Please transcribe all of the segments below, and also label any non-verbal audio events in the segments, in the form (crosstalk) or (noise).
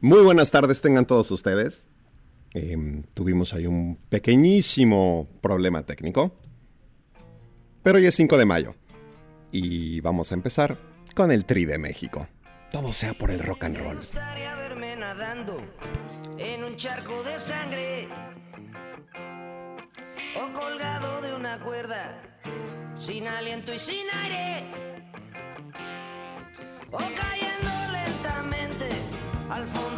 Muy buenas tardes tengan todos ustedes. Em, tuvimos ahí un pequeñísimo problema técnico. Pero hoy es 5 de mayo. Y vamos a empezar con el Tri de México. Todo sea por el rock and roll. Me gustaría verme nadando en un charco de sangre o colgado de una cuerda sin aliento y sin aire o cayendo al fondo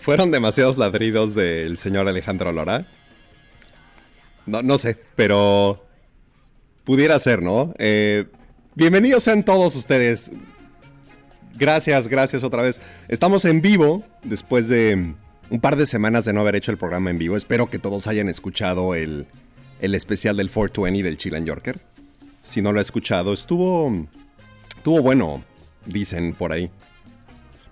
¿Fueron demasiados ladridos del señor Alejandro Lora? No, no sé, pero pudiera ser, ¿no? Eh, bienvenidos sean todos ustedes. Gracias, gracias otra vez. Estamos en vivo después de un par de semanas de no haber hecho el programa en vivo. Espero que todos hayan escuchado el, el especial del 420 del Chilan Yorker. Si no lo ha escuchado, estuvo, estuvo bueno, dicen por ahí.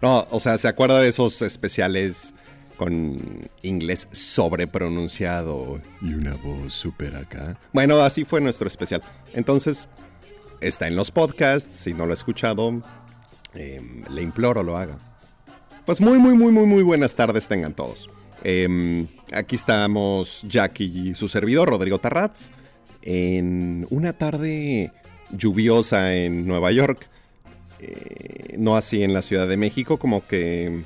No, o sea, ¿se acuerda de esos especiales con inglés sobrepronunciado y una voz súper acá? Bueno, así fue nuestro especial. Entonces, está en los podcasts. Si no lo ha escuchado, eh, le imploro lo haga. Pues muy, muy, muy, muy, muy buenas tardes tengan todos. Eh, aquí estamos Jackie y su servidor, Rodrigo Tarratz, en una tarde lluviosa en Nueva York. Eh, no así en la Ciudad de México, como que,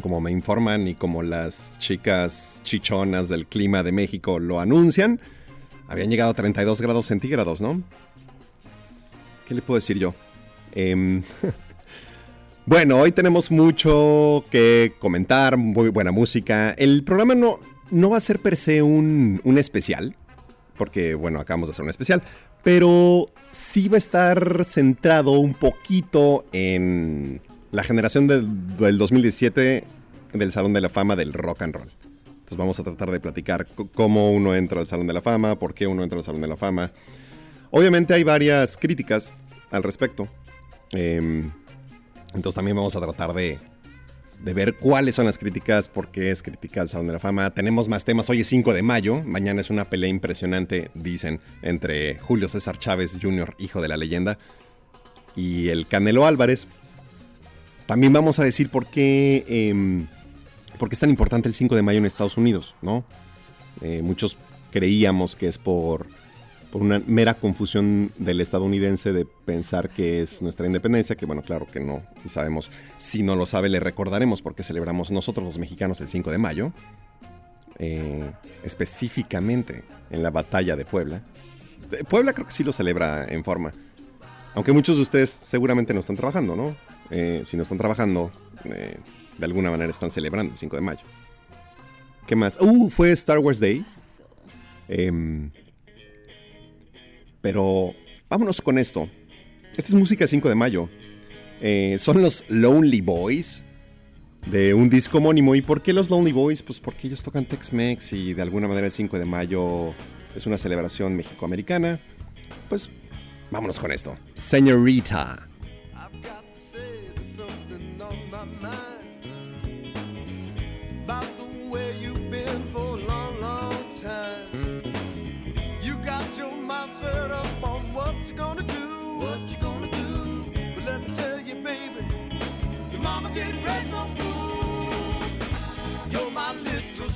como me informan y como las chicas chichonas del clima de México lo anuncian, habían llegado a 32 grados centígrados, ¿no? ¿Qué le puedo decir yo? Em, (laughs) bueno, hoy tenemos mucho que comentar, muy buena música. El programa no, no va a ser per se un, un especial, porque bueno, acabamos de hacer un especial, pero sí va a estar centrado un poquito en la generación de- del 2017 del Salón de la Fama del Rock and Roll. Entonces vamos a tratar de platicar cómo uno entra al Salón de la Fama, por qué uno entra al Salón de la Fama. Obviamente hay varias críticas al respecto. Em, entonces también vamos a tratar de, de ver cuáles son las críticas, por qué es crítica al Salón de la Fama. Tenemos más temas. Hoy es 5 de mayo. Mañana es una pelea impresionante, dicen, entre Julio César Chávez Jr., hijo de la leyenda, y el Canelo Álvarez. También vamos a decir por qué, em, por qué es tan importante el 5 de mayo en Estados Unidos, ¿no? Eh, muchos creíamos que es por, por una mera confusión del estadounidense de pensar que es nuestra independencia, que bueno, claro que no, sabemos, si no lo sabe, le recordaremos porque celebramos nosotros los mexicanos el 5 de mayo, eh, específicamente en la batalla de Puebla. Puebla creo que sí lo celebra en forma, aunque muchos de ustedes seguramente no están trabajando, ¿no? Eh, si no están trabajando, eh, de alguna manera están celebrando el 5 de mayo. ¿Qué más? Uh, fue Star Wars Day. Em, pero vámonos con esto. Esta es música 5 de mayo. Eh, son los Lonely Boys de un disco homónimo. ¿Y por qué los Lonely Boys? Pues porque ellos tocan Tex-Mex y de alguna manera el 5 de mayo es una celebración mexicoamericana. Pues vámonos con esto. Señorita.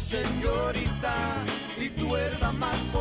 Señorita, y tú eres la más.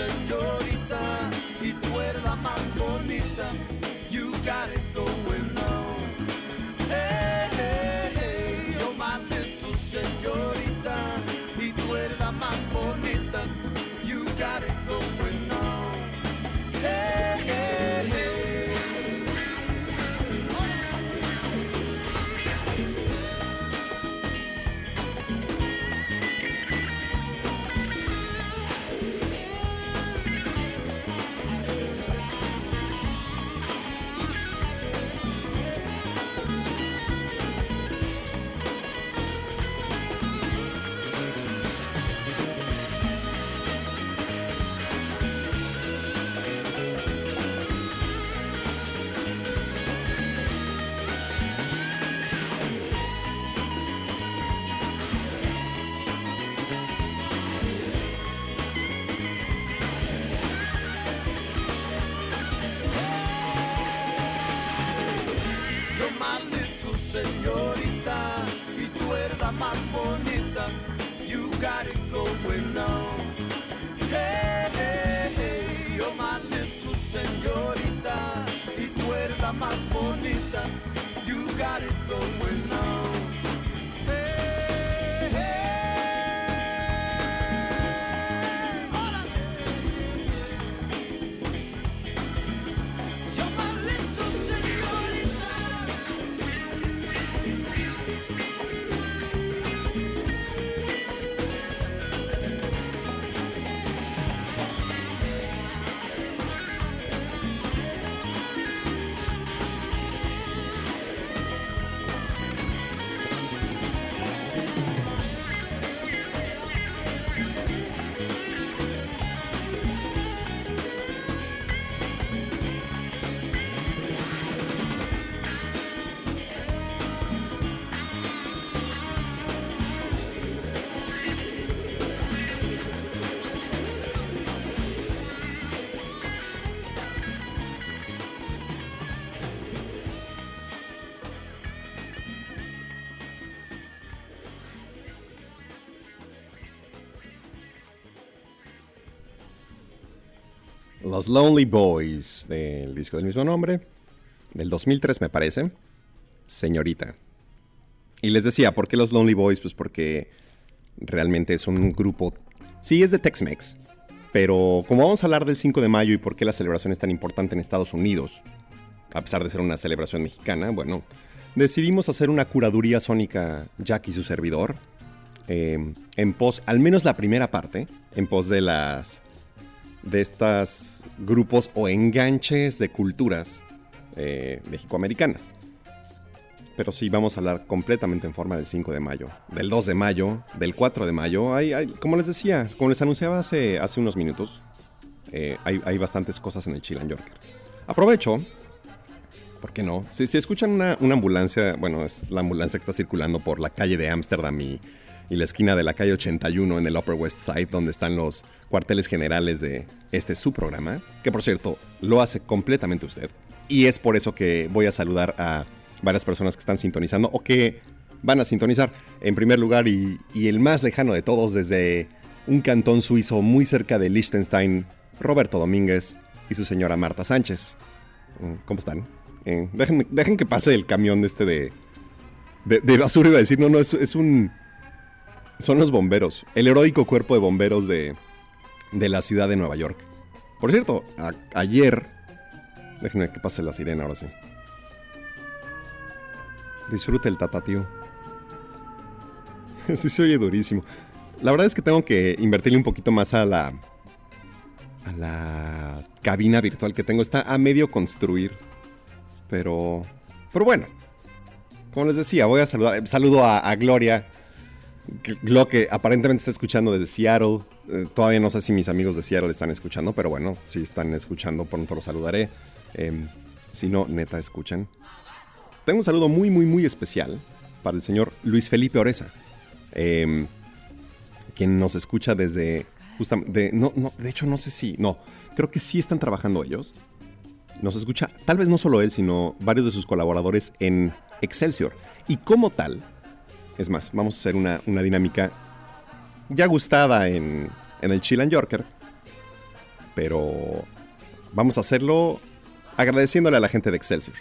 Señorita. Y tú eres la más bonita. You got it going Los Lonely Boys, del disco del mismo nombre, del 2003 me parece, Señorita. Y les decía, ¿por qué los Lonely Boys? Pues porque realmente es un grupo, sí es de Tex-Mex, pero como vamos a hablar del 5 de mayo y por qué la celebración es tan importante en Estados Unidos, a pesar de ser una celebración mexicana, bueno, decidimos hacer una curaduría sónica, Jack y su servidor, eh, en pos, al menos la primera parte, en pos de las de estos grupos o enganches de culturas eh, mexicoamericanas. Pero sí, vamos a hablar completamente en forma del 5 de mayo, del 2 de mayo, del 4 de mayo. Hay, como les decía, como les anunciaba hace, hace unos minutos, eh, hay, hay bastantes cosas en el Chilan Yorker. Aprovecho, ¿por qué no? Si, escuchan una, una ambulancia, bueno, es la ambulancia que está circulando por la calle de Ámsterdam y, y la esquina de la calle 81 en el Upper West Side, donde están los cuarteles generales de este su programa, que por cierto lo hace completamente usted. Y es por eso que voy a saludar a varias personas que están sintonizando o que van a sintonizar. En primer lugar, y, y el más lejano de todos, desde un cantón suizo muy cerca de Liechtenstein, Roberto Domínguez y su señora Marta Sánchez. Mm, ¿Cómo están? Dejen, que pase el camión de este de, de, basura. Iba a decir, no, no, es, es un... Son los bomberos. El heroico cuerpo de bomberos de, de la ciudad de Nueva York. Por cierto, ayer... Déjenme que pase la sirena ahora sí. Disfrute el tatatío. (laughs) Sí se oye durísimo. La verdad es que tengo que invertirle un poquito más a la... A la cabina virtual que tengo. Está a medio construir. Pero... Pero bueno. Como les decía, voy a saludar. Saludo a, a Gloria. Lo que aparentemente está escuchando desde Seattle. Eh, todavía no sé si mis amigos de Seattle están escuchando, pero bueno, si están escuchando, pronto los saludaré. Em, si no, neta, escuchan. Tengo un saludo muy, muy, muy especial para el señor Luis Felipe Oreza. em, quien nos escucha desde. Justamente. No, no, de hecho, no sé si. No, creo que sí están trabajando ellos. Nos escucha, tal vez no solo él, sino varios de sus colaboradores en Excelsior. Y como tal, es más, vamos a hacer una, una dinámica ya gustada en, en el Chill and Yorker. Pero vamos a hacerlo agradeciéndole a la gente de Excelsior.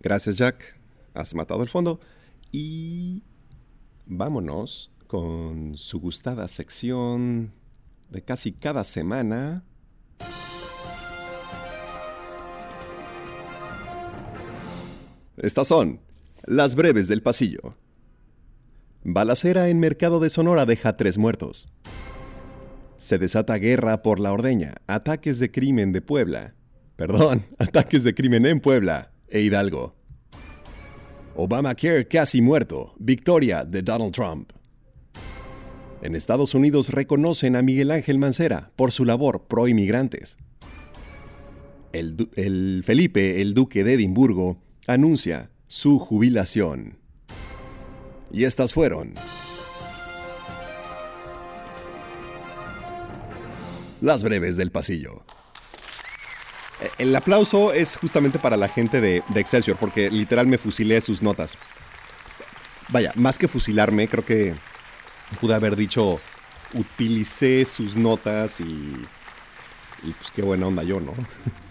Gracias, Jack. Has matado el fondo. Y vámonos con su gustada sección de casi cada semana. Estas son las breves del pasillo. Balacera en Mercado de Sonora deja tres muertos. Se desata guerra por la ordeña. Ataques de crimen de Puebla. Perdón, (laughs) ataques de crimen en Puebla e Hidalgo. Obamacare casi muerto. Victoria de Donald Trump. En Estados Unidos reconocen a Miguel Ángel Mancera por su labor pro inmigrantes. El, Felipe, el duque de Edimburgo, anuncia su jubilación. Y estas fueron las breves del pasillo. Eh, El aplauso es justamente para la gente de, de Excelsior, porque literal me fusilé sus notas. Vaya, más que fusilarme, creo que pude haber dicho, utilicé sus notas y... Y pues qué buena onda yo, ¿no?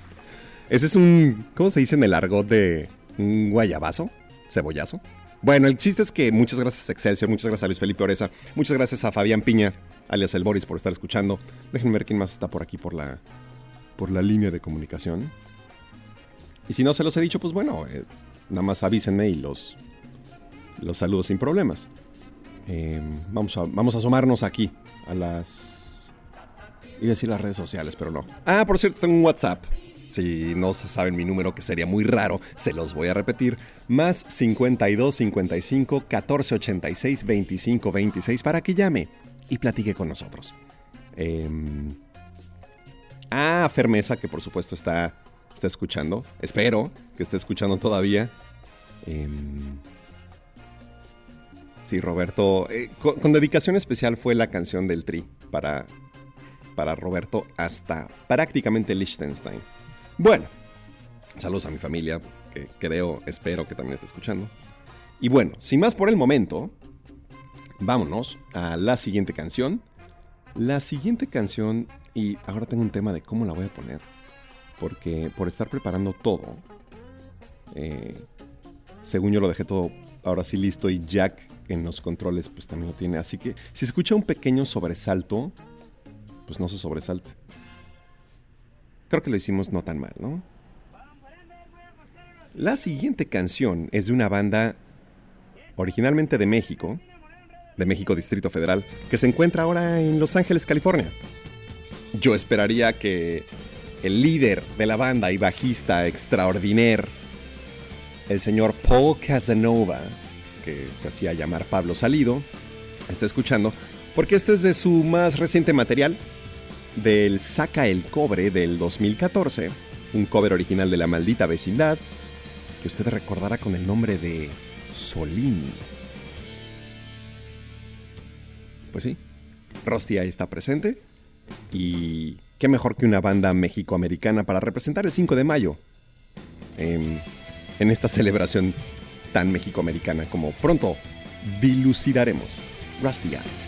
(laughs) Ese es un, ¿cómo se dice en el argot de un guayabazo? ¿Cebollazo? Bueno, el chiste es que muchas gracias a Excelsior, muchas gracias a Luis Felipe Oreza, muchas gracias a Fabián Piña, alias El Boris, por estar escuchando. Déjenme ver quién más está por aquí por la, por la línea de comunicación. Y si no se los he dicho, pues bueno, eh, nada más avísenme y los, los saludo sin problemas. Eh, vamos, a, vamos a asomarnos aquí a las... Iba a decir las redes sociales, pero no. Ah, por cierto, tengo un WhatsApp. Si no saben mi número, que sería muy raro, se los voy a repetir. Más 52 55 14 86 25 26 para que llame y platique con nosotros. Em, ah, Fermesa, que por supuesto está, está escuchando. Espero que esté escuchando todavía. Em, sí, Roberto. eh, con, dedicación especial fue la canción del Tri para, para Roberto hasta prácticamente Liechtenstein. Bueno, saludos a mi familia, que creo, espero que también esté escuchando. Y bueno, sin más por el momento, vámonos a la siguiente canción. La siguiente canción, y ahora tengo un tema de cómo la voy a poner, porque por estar preparando todo, eh, según yo lo dejé todo ahora sí listo y Jack en los controles pues también lo tiene. Así que si escucha un pequeño sobresalto, pues no se sobresalte. Creo que lo hicimos no tan mal, ¿no? La siguiente canción es de una banda originalmente de México, de México Distrito Federal, que se encuentra ahora en Los Ángeles, California. Yo esperaría que el líder de la banda y bajista extraordinaire, el señor Paul Casanova, que se hacía llamar Pablo Salido, esté escuchando, porque este es de su más reciente material, del Saca el Cobre del 2014, un cover original de La Maldita Vecindad, que usted recordará con el nombre de Solín. Pues sí, Rusty ahí está presente. Y qué mejor que una banda mexicoamericana para representar el 5 de mayo en esta celebración tan mexicoamericana como pronto dilucidaremos. Rusty.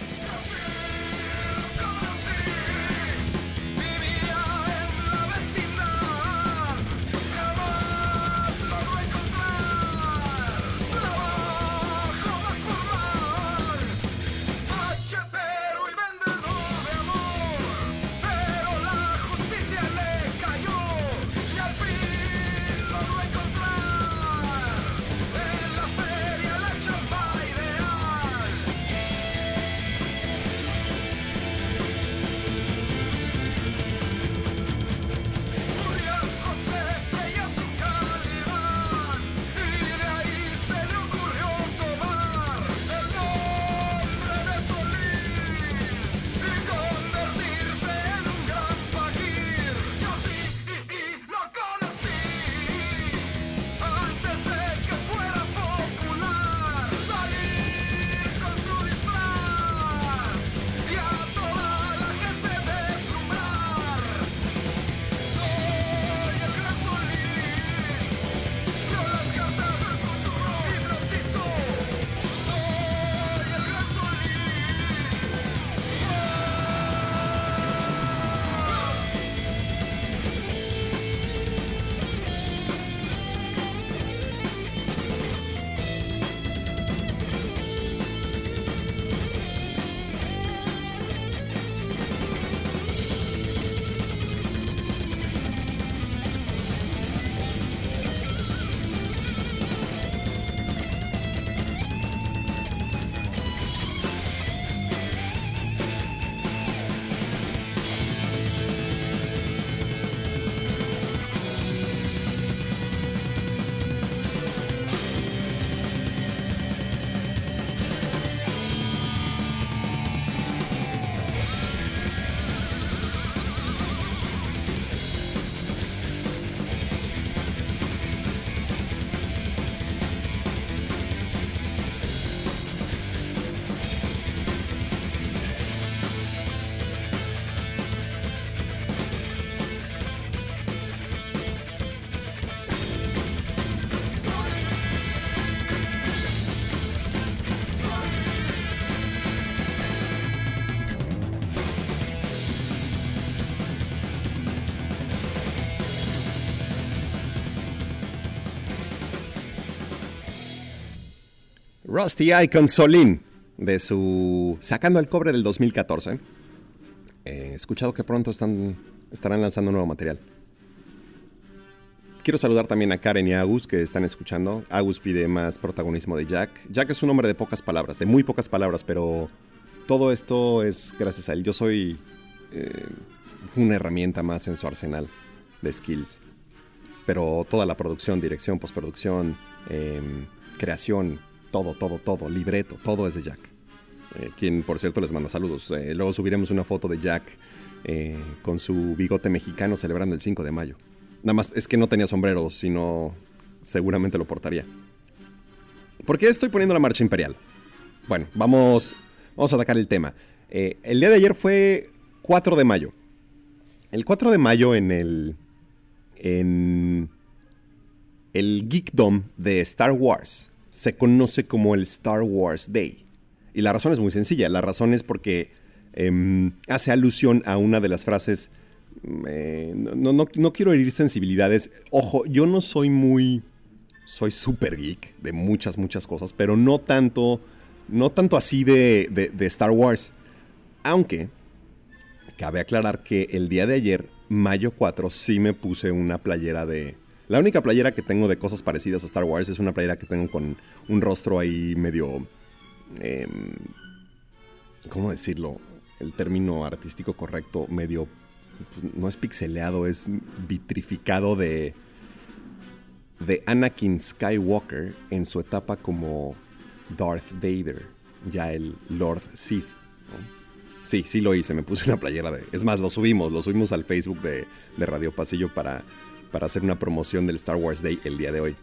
Rusty Icon Solín, de su Sacando el Cobre del 2014. He escuchado que pronto están, estarán lanzando nuevo material. Quiero saludar también a Karen y a Agus que están escuchando. Agus pide más protagonismo de Jack. Jack es un hombre de pocas palabras, de muy pocas palabras, pero todo esto es gracias a él. Yo soy eh, una herramienta más en su arsenal de skills. Pero toda la producción, dirección, postproducción, eh, creación, todo, todo, todo, libreto, todo es de Jack. Eh, quien, por cierto, les manda saludos. Eh, luego subiremos una foto de Jack eh, con su bigote mexicano celebrando el 5 de mayo. Nada más es que no tenía sombrero, sino seguramente lo portaría. ¿Por qué estoy poniendo la marcha imperial? Bueno, vamos, vamos a atacar el tema. El día de ayer fue 4 de mayo. El 4 de mayo en el. En. El Geekdom de Star Wars se conoce como el Star Wars Day. Y la razón es muy sencilla. La razón es porque em, hace alusión a una de las frases. mm, eh, no, no- no quiero herir sensibilidades. Ojo, yo no soy muy. Soy super geek de muchas, muchas cosas, pero no tanto. No tanto así de, de- de Star Wars. Aunque. Cabe aclarar que el día de ayer, mayo 4, sí me puse una playera de. La única playera que tengo de cosas parecidas a Star Wars es una playera que tengo con un rostro ahí medio. em, ¿Cómo decirlo? El término artístico correcto, medio. pues, no es pixeleado, es vitrificado de. de Anakin Skywalker en su etapa como Darth Vader, ya el Lord Sith. Sí, sí lo hice, me puse una playera de... Es más, lo subimos, lo subimos al Facebook de, de Radio Pasillo para, para hacer una promoción del Star Wars Day el día de hoy.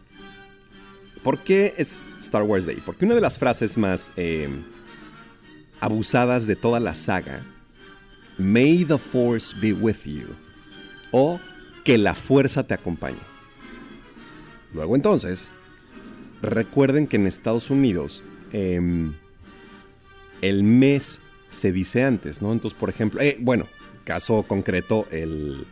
¿Por qué es Star Wars Day? Porque una de las frases más eh, abusadas de toda la saga, May the Force be with you, o que la fuerza te acompañe. Luego entonces, recuerden que en Estados Unidos em, el mes se dice antes, ¿no? Entonces, por ejemplo, eh, bueno, caso concreto, el,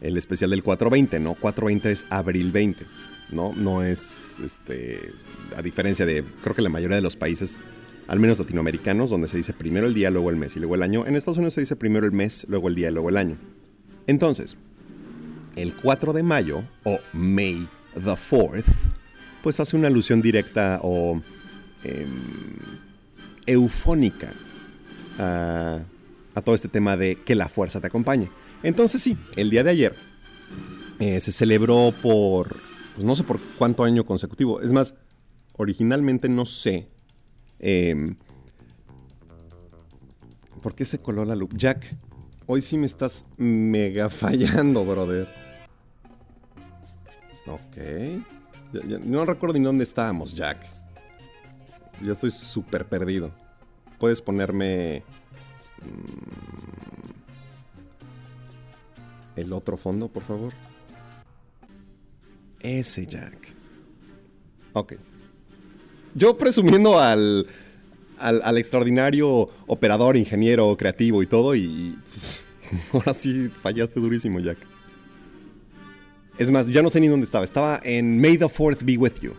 el especial del 420, ¿no? 420 es abril 20, ¿no? No es, este, a diferencia de, creo que la mayoría de los países, al menos latinoamericanos, donde se dice primero el día, luego el mes y luego el año, en Estados Unidos se dice primero el mes, luego el día y luego el año. Entonces, el 4 de mayo, o May the 4th, pues hace una alusión directa o em, eufónica a, a todo este tema de que la fuerza te acompañe. Entonces sí, el día de ayer eh, se celebró por, pues no sé por cuánto año consecutivo. Es más, originalmente no sé em, por qué se coló la luz. Jack, hoy sí me estás mega (laughs) fallando, brother. Ok. No recuerdo ni dónde estábamos, Jack. Ya estoy súper perdido. Puedes ponerme. mm, el otro fondo, por favor. Ese Jack. Ok. Yo presumiendo al, al, extraordinario operador, ingeniero, creativo y todo, y. (laughs) Ahora sí fallaste durísimo, Jack. Es más, ya no sé ni dónde estaba. Estaba en May the 4th be with you.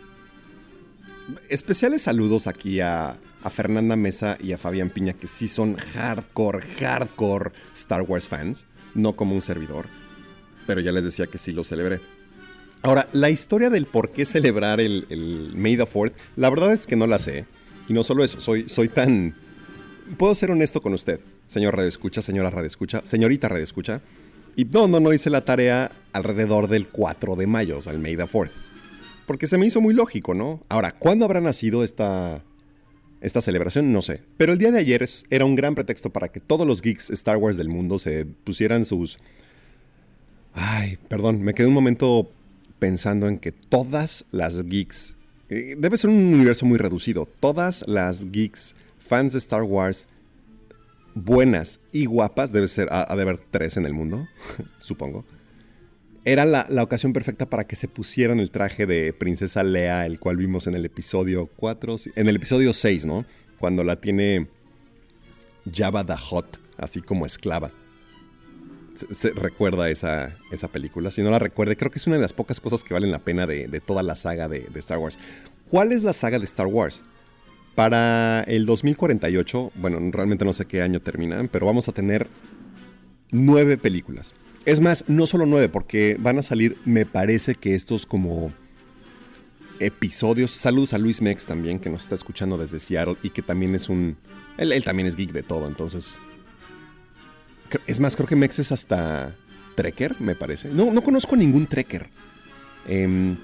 Especiales saludos aquí a Fernanda Mesa y a Fabián Piña, que sí son hardcore, hardcore Star Wars fans, no como un servidor. Pero ya les decía que sí lo celebré. Ahora, la historia del por qué celebrar el, el May 4th, la verdad es que no la sé. Y no solo eso, soy, soy tan... Puedo ser honesto con usted, señor Radio Escucha, señora Radio Escucha, señorita Radio Escucha. Y no, no, no hice la tarea alrededor del 4 de mayo, o sea, el May the 4th. Porque se me hizo muy lógico, ¿no? Ahora, ¿cuándo habrá nacido esta, esta celebración? No sé. Pero el día de ayer era un gran pretexto para que todos los geeks Star Wars del mundo se pusieran sus... Ay, perdón, me quedé un momento pensando en que todas las geeks... eh, Debe ser un universo muy reducido. Todas las geeks, fans de Star Wars, buenas y guapas, debe ser, ha de haber tres en el mundo, (laughs) supongo. Era la, la ocasión perfecta para que se pusieran el traje de Princesa Lea, el cual vimos en el episodio 4, sí, en el episodio 6, ¿no? Cuando la tiene Jabba the Hutt, así como esclava. Se, recuerda esa, esa película. Si no la recuerde, creo que es una de las pocas cosas que valen la pena de, de toda la saga de, de Star Wars. ¿Cuál es la saga de Star Wars? Para el 2048, bueno, realmente no sé qué año terminan, pero vamos a tener nueve películas. Es más, no solo nueve, porque van a salir, me parece que estos como episodios. Saludos a Luis Mex también, que nos está escuchando desde Seattle y que también es un... Él, también es geek de todo, entonces... Es más, creo que Mex es hasta Trekker, me parece. No, no conozco ningún Trekker. Em,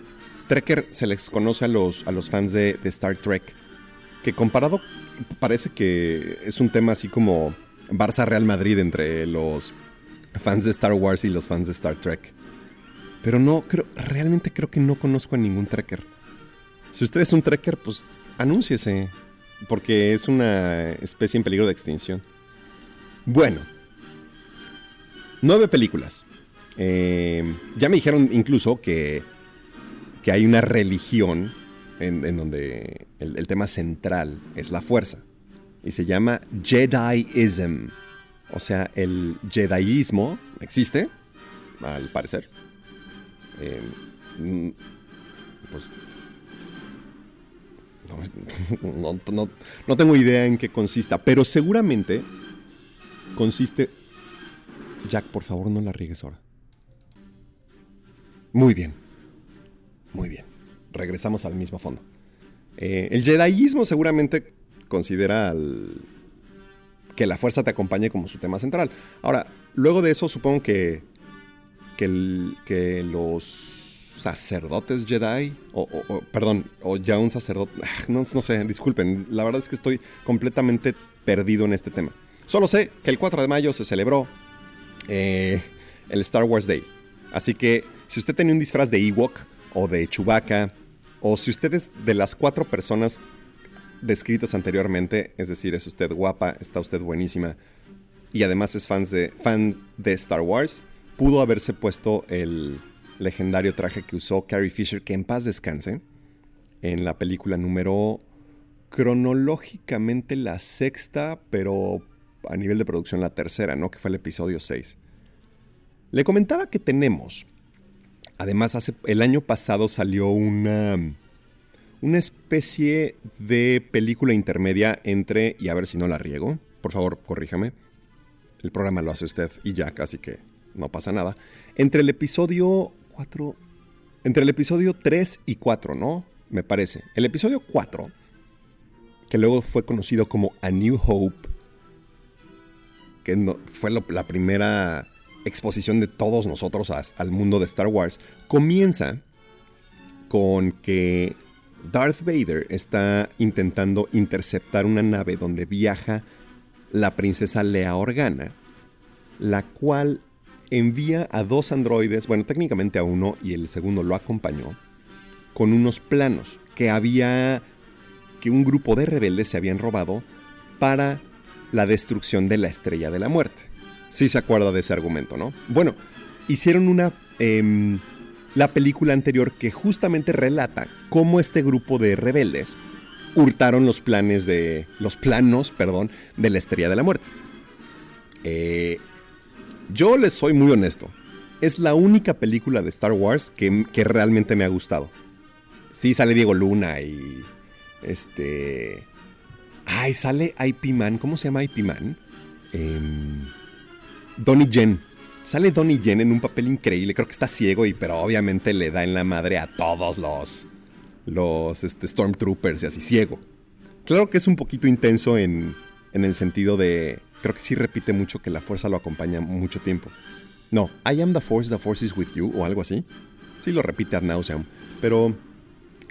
Trekker se les conoce a los, a los fans de, de Star Trek, que comparado parece que es un tema así como Barça-Real Madrid entre los fans de Star Wars y los fans de Star Trek. Pero no, creo, realmente creo que no conozco a ningún Trekker. Si usted es un Trekker, pues anúnciese, porque es una especie en peligro de extinción. Bueno, nueve películas. Eh, ya me dijeron incluso que, que hay una religión en, en donde el, el tema central es la fuerza. Y se llama Jediism. O sea, el Jediismo existe, al parecer. Eh, mm, pues (laughs) no, no- no- tengo idea en qué consista, pero seguramente consiste... Jack, por favor, no la riegues ahora. Muy bien. Muy bien. Regresamos al mismo fondo. Eh, el Jediismo seguramente considera al- que la fuerza te acompañe como su tema central. Ahora, luego de eso supongo que, que, el- que los sacerdotes Jedi, o, perdón, o ya un sacerdote, ah, no, no sé, disculpen, la verdad es que estoy completamente perdido en este tema. Solo sé que el 4 de mayo se celebró eh, el Star Wars Day. Así que si usted tenía un disfraz de Ewok o de Chewbacca, o si usted es de las cuatro personas descritas anteriormente, es decir, es usted guapa, está usted buenísima y además es de, fan de Star Wars, pudo haberse puesto el legendario traje que usó Carrie Fisher, que en paz descanse, en la película número cronológicamente la sexta, pero a nivel de producción la tercera, ¿no? Que fue el episodio 6. Le comentaba que tenemos, además hace, el año pasado salió una, una especie de película intermedia entre, y a ver si no la riego, por favor, corríjame. El programa lo hace usted y ya, casi que no pasa nada. Entre el episodio 4, entre el episodio 3 y 4, ¿no? Me parece. El episodio 4, que luego fue conocido como A New Hope, que no- fue la primera exposición de todos nosotros a- al mundo de Star Wars, comienza con que Darth Vader está intentando interceptar una nave donde viaja la princesa Leia Organa, la cual envía a dos androides, bueno, técnicamente a uno y el segundo lo acompañó, con unos planos que había, que un grupo de rebeldes se habían robado para la destrucción de la estrella de la muerte. Sí se acuerda de ese argumento, ¿no? Bueno, hicieron una... em, la película anterior que justamente relata cómo este grupo de rebeldes hurtaron los planes de... los planos, perdón, de la estrella de la muerte. Eh, yo les soy muy honesto. Es la única película de Star Wars que, que realmente me ha gustado. Sí, sale Diego Luna y. Este. Ay, sale IP Man. ¿Cómo se llama IP Man? Em, Donnie Yen. Sale Donnie Yen en un papel increíble. Creo que está ciego y, pero obviamente le da en la madre a todos los. Los este, Stormtroopers y así, ciego. Claro que es un poquito intenso en, en el sentido de. Creo que sí repite mucho que la fuerza lo acompaña mucho tiempo. No, I am the force, the force is with you, o algo así. Sí lo repite ad nauseam. Pero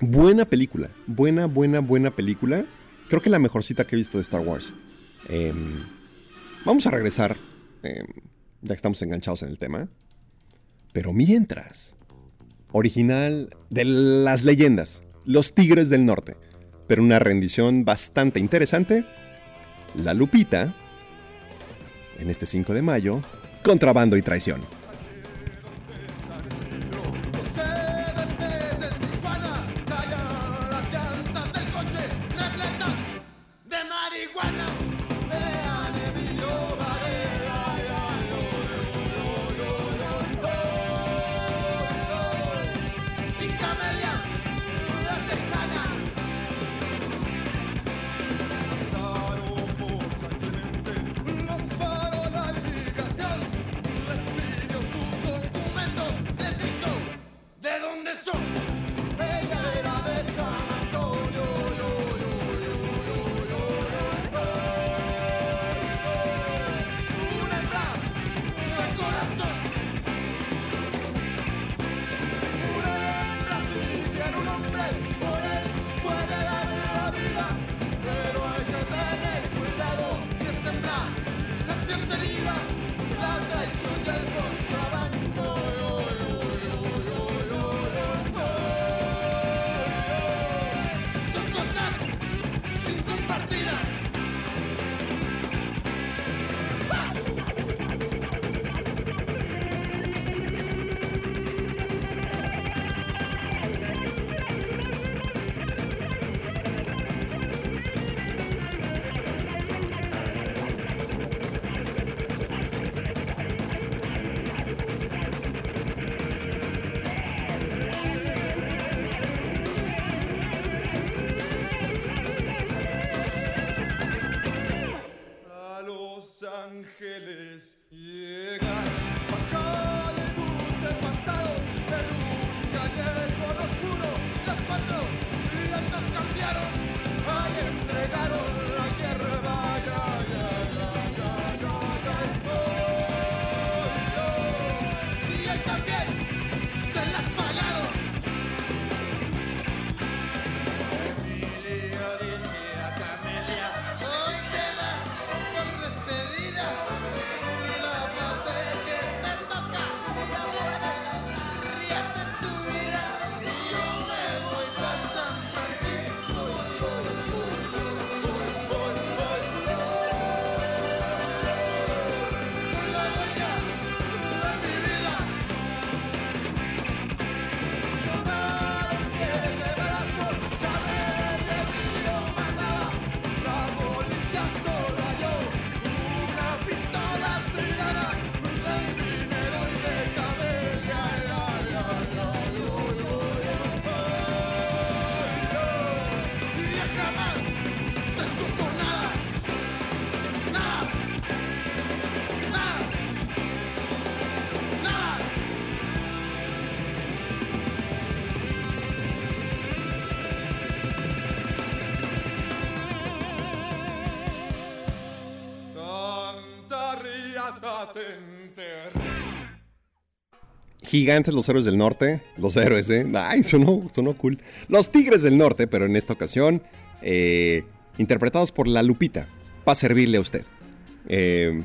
buena película. Buena, buena, buena película. Creo que la mejor cita que he visto de Star Wars. Em, vamos a regresar. em, ya que estamos enganchados en el tema. Pero mientras. Original de las leyendas. Los Tigres del Norte. Pero una rendición bastante interesante. La Lupita. En este 5 de mayo. Contrabando y traición. Gigantes los héroes del norte. Los héroes, ¿eh? Ay, sonó, sonó cool. Los tigres del norte, pero en esta ocasión, eh, interpretados por la Lupita. Para servirle a usted. Eh,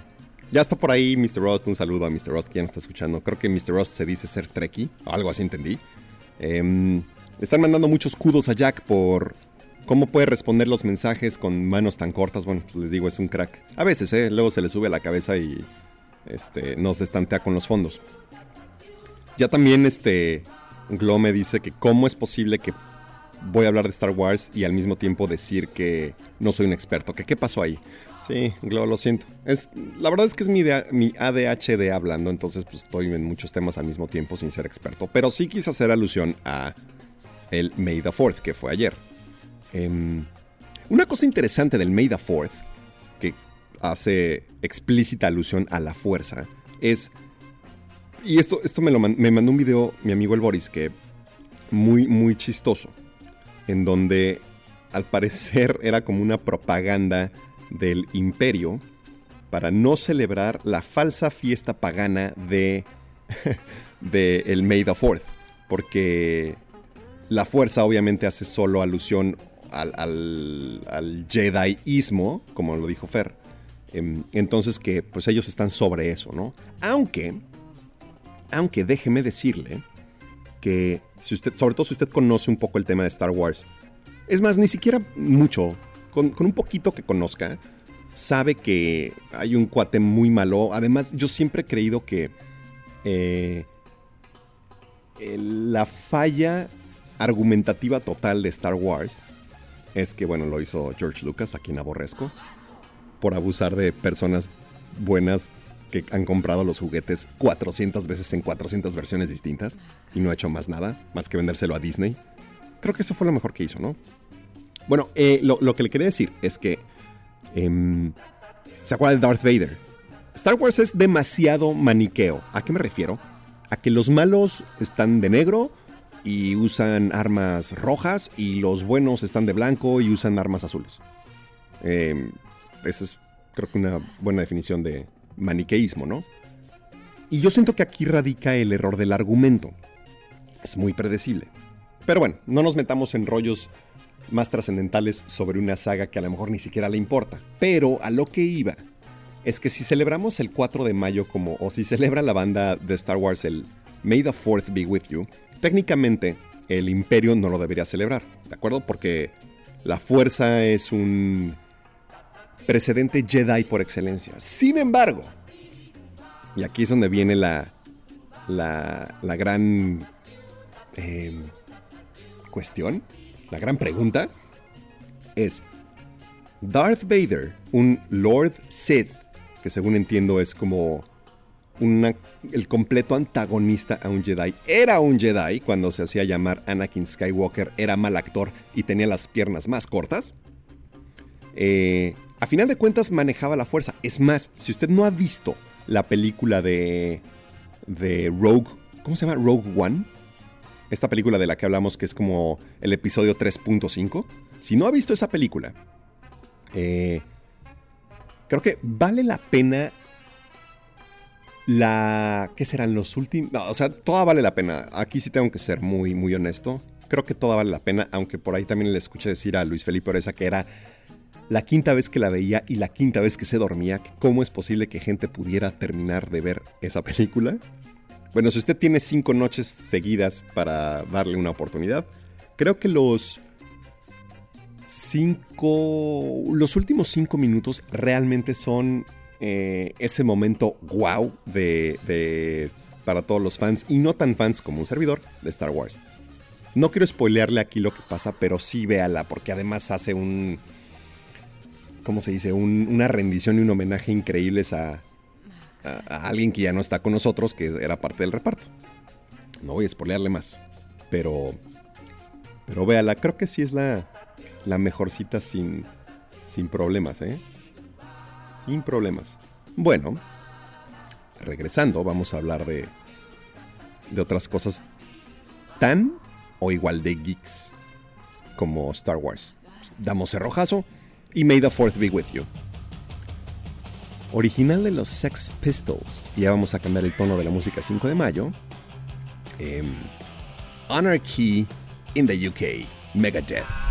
ya está por ahí Mr. Rust. Un saludo a Mr. Rust que ya nos está escuchando. Creo que Mr. Rust se dice ser Trekkie. Algo así entendí. Le están mandando muchos kudos a Jack por cómo puede responder los mensajes con manos tan cortas. Bueno, pues les digo, es un crack. A veces, ¿eh? Luego se le sube la cabeza y este, nos destantea con los fondos. Ya también este Glo me dice que cómo es posible que voy a hablar de Star Wars y al mismo tiempo decir que no soy un experto. Que qué pasó ahí. Sí, Glo, lo siento. Es, la verdad es que es mi, mi ADHD hablando, entonces pues estoy en muchos temas al mismo tiempo sin ser experto. Pero sí quise hacer alusión a el May the 4th, que fue ayer. Em, una cosa interesante del May the 4th, que hace explícita alusión a la fuerza, es y esto, esto me lo me mandó un video mi amigo el Boris que muy, muy chistoso. En donde al parecer (laughs) era como una propaganda del imperio para no celebrar la falsa fiesta pagana de, (laughs) de el May the 4th. Porque la fuerza obviamente hace solo alusión al, al, al Jediismo, como lo dijo Fer. Em, Entonces que pues ellos están sobre eso, ¿no? Aunque aunque déjeme decirle que, si usted, sobre todo si usted conoce un poco el tema de Star Wars, es más, ni siquiera mucho, con, un poquito que conozca, sabe que hay un cuate muy malo. Además, yo siempre he creído que eh, la falla argumentativa total de Star Wars es que, bueno, lo hizo George Lucas, a quien aborrezco, por abusar de personas buenas que han comprado los juguetes 400 veces en 400 versiones distintas y no ha hecho más nada, más que vendérselo a Disney. Creo que eso fue lo mejor que hizo, ¿no? Bueno, eh, lo, lo que le quería decir es que... em, ¿Se acuerda de Darth Vader? Star Wars es demasiado maniqueo. ¿A qué me refiero? A que los malos están de negro y usan armas rojas y los buenos están de blanco y usan armas azules. Em, eso es creo que una buena definición de maniqueísmo, ¿no? Y yo siento que aquí radica el error del argumento. Es muy predecible. Pero bueno, no nos metamos en rollos más trascendentales sobre una saga que a lo mejor ni siquiera le importa. Pero a lo que iba es que si celebramos el 4 de mayo como, o si celebra la banda de Star Wars el May the 4th be with you, técnicamente el imperio no lo debería celebrar, ¿de acuerdo? Porque la fuerza es un precedente Jedi por excelencia. Sin embargo, y aquí es donde viene la, la, la gran eh, cuestión, la gran pregunta, es, Darth Vader, un Lord Sith, que según entiendo es como una- el completo antagonista a un Jedi, era un Jedi cuando se hacía llamar Anakin Skywalker, era mal actor y tenía las piernas más cortas. Eh, a final de cuentas manejaba la fuerza. Es más, si usted no ha visto la película de, de Rogue, ¿cómo se llama? Rogue One. Esta película de la que hablamos que es como el episodio 3.5. Si no ha visto esa película, eh, creo que vale la pena la... ¿Qué serán los últimos? No, o sea, toda vale la pena. Aquí sí tengo que ser muy, muy honesto. Creo que toda vale la pena, aunque por ahí también le escuché decir a Luis Felipe Oreza que era la quinta vez que la veía y la quinta vez que se dormía. ¿Cómo es posible que gente pudiera terminar de ver esa película? Bueno, si usted tiene cinco noches seguidas para darle una oportunidad, creo que los cinco. Los últimos cinco minutos realmente son eh, ese momento wow de, de- para todos los fans y no tan fans como un servidor de Star Wars. No quiero spoilearle aquí lo que pasa, pero sí véala, porque además hace un. ¿Cómo se dice? Un- una rendición y un homenaje increíbles a, a- alguien que ya no está con nosotros, que era parte del reparto. No voy a spoilearle más, pero. Pero véala, creo que sí es la, la mejor cita sin, sin problemas, ¿eh? Sin problemas. Bueno, regresando, vamos a hablar de, de otras cosas tan o igual de geeks como Star Wars. Damos cerrojazo y May the Fourth be with you. original de los Sex Pistols. Ya vamos a cambiar el tono de la música 5 de mayo. Em, Anarchy in the UK, Megadeth.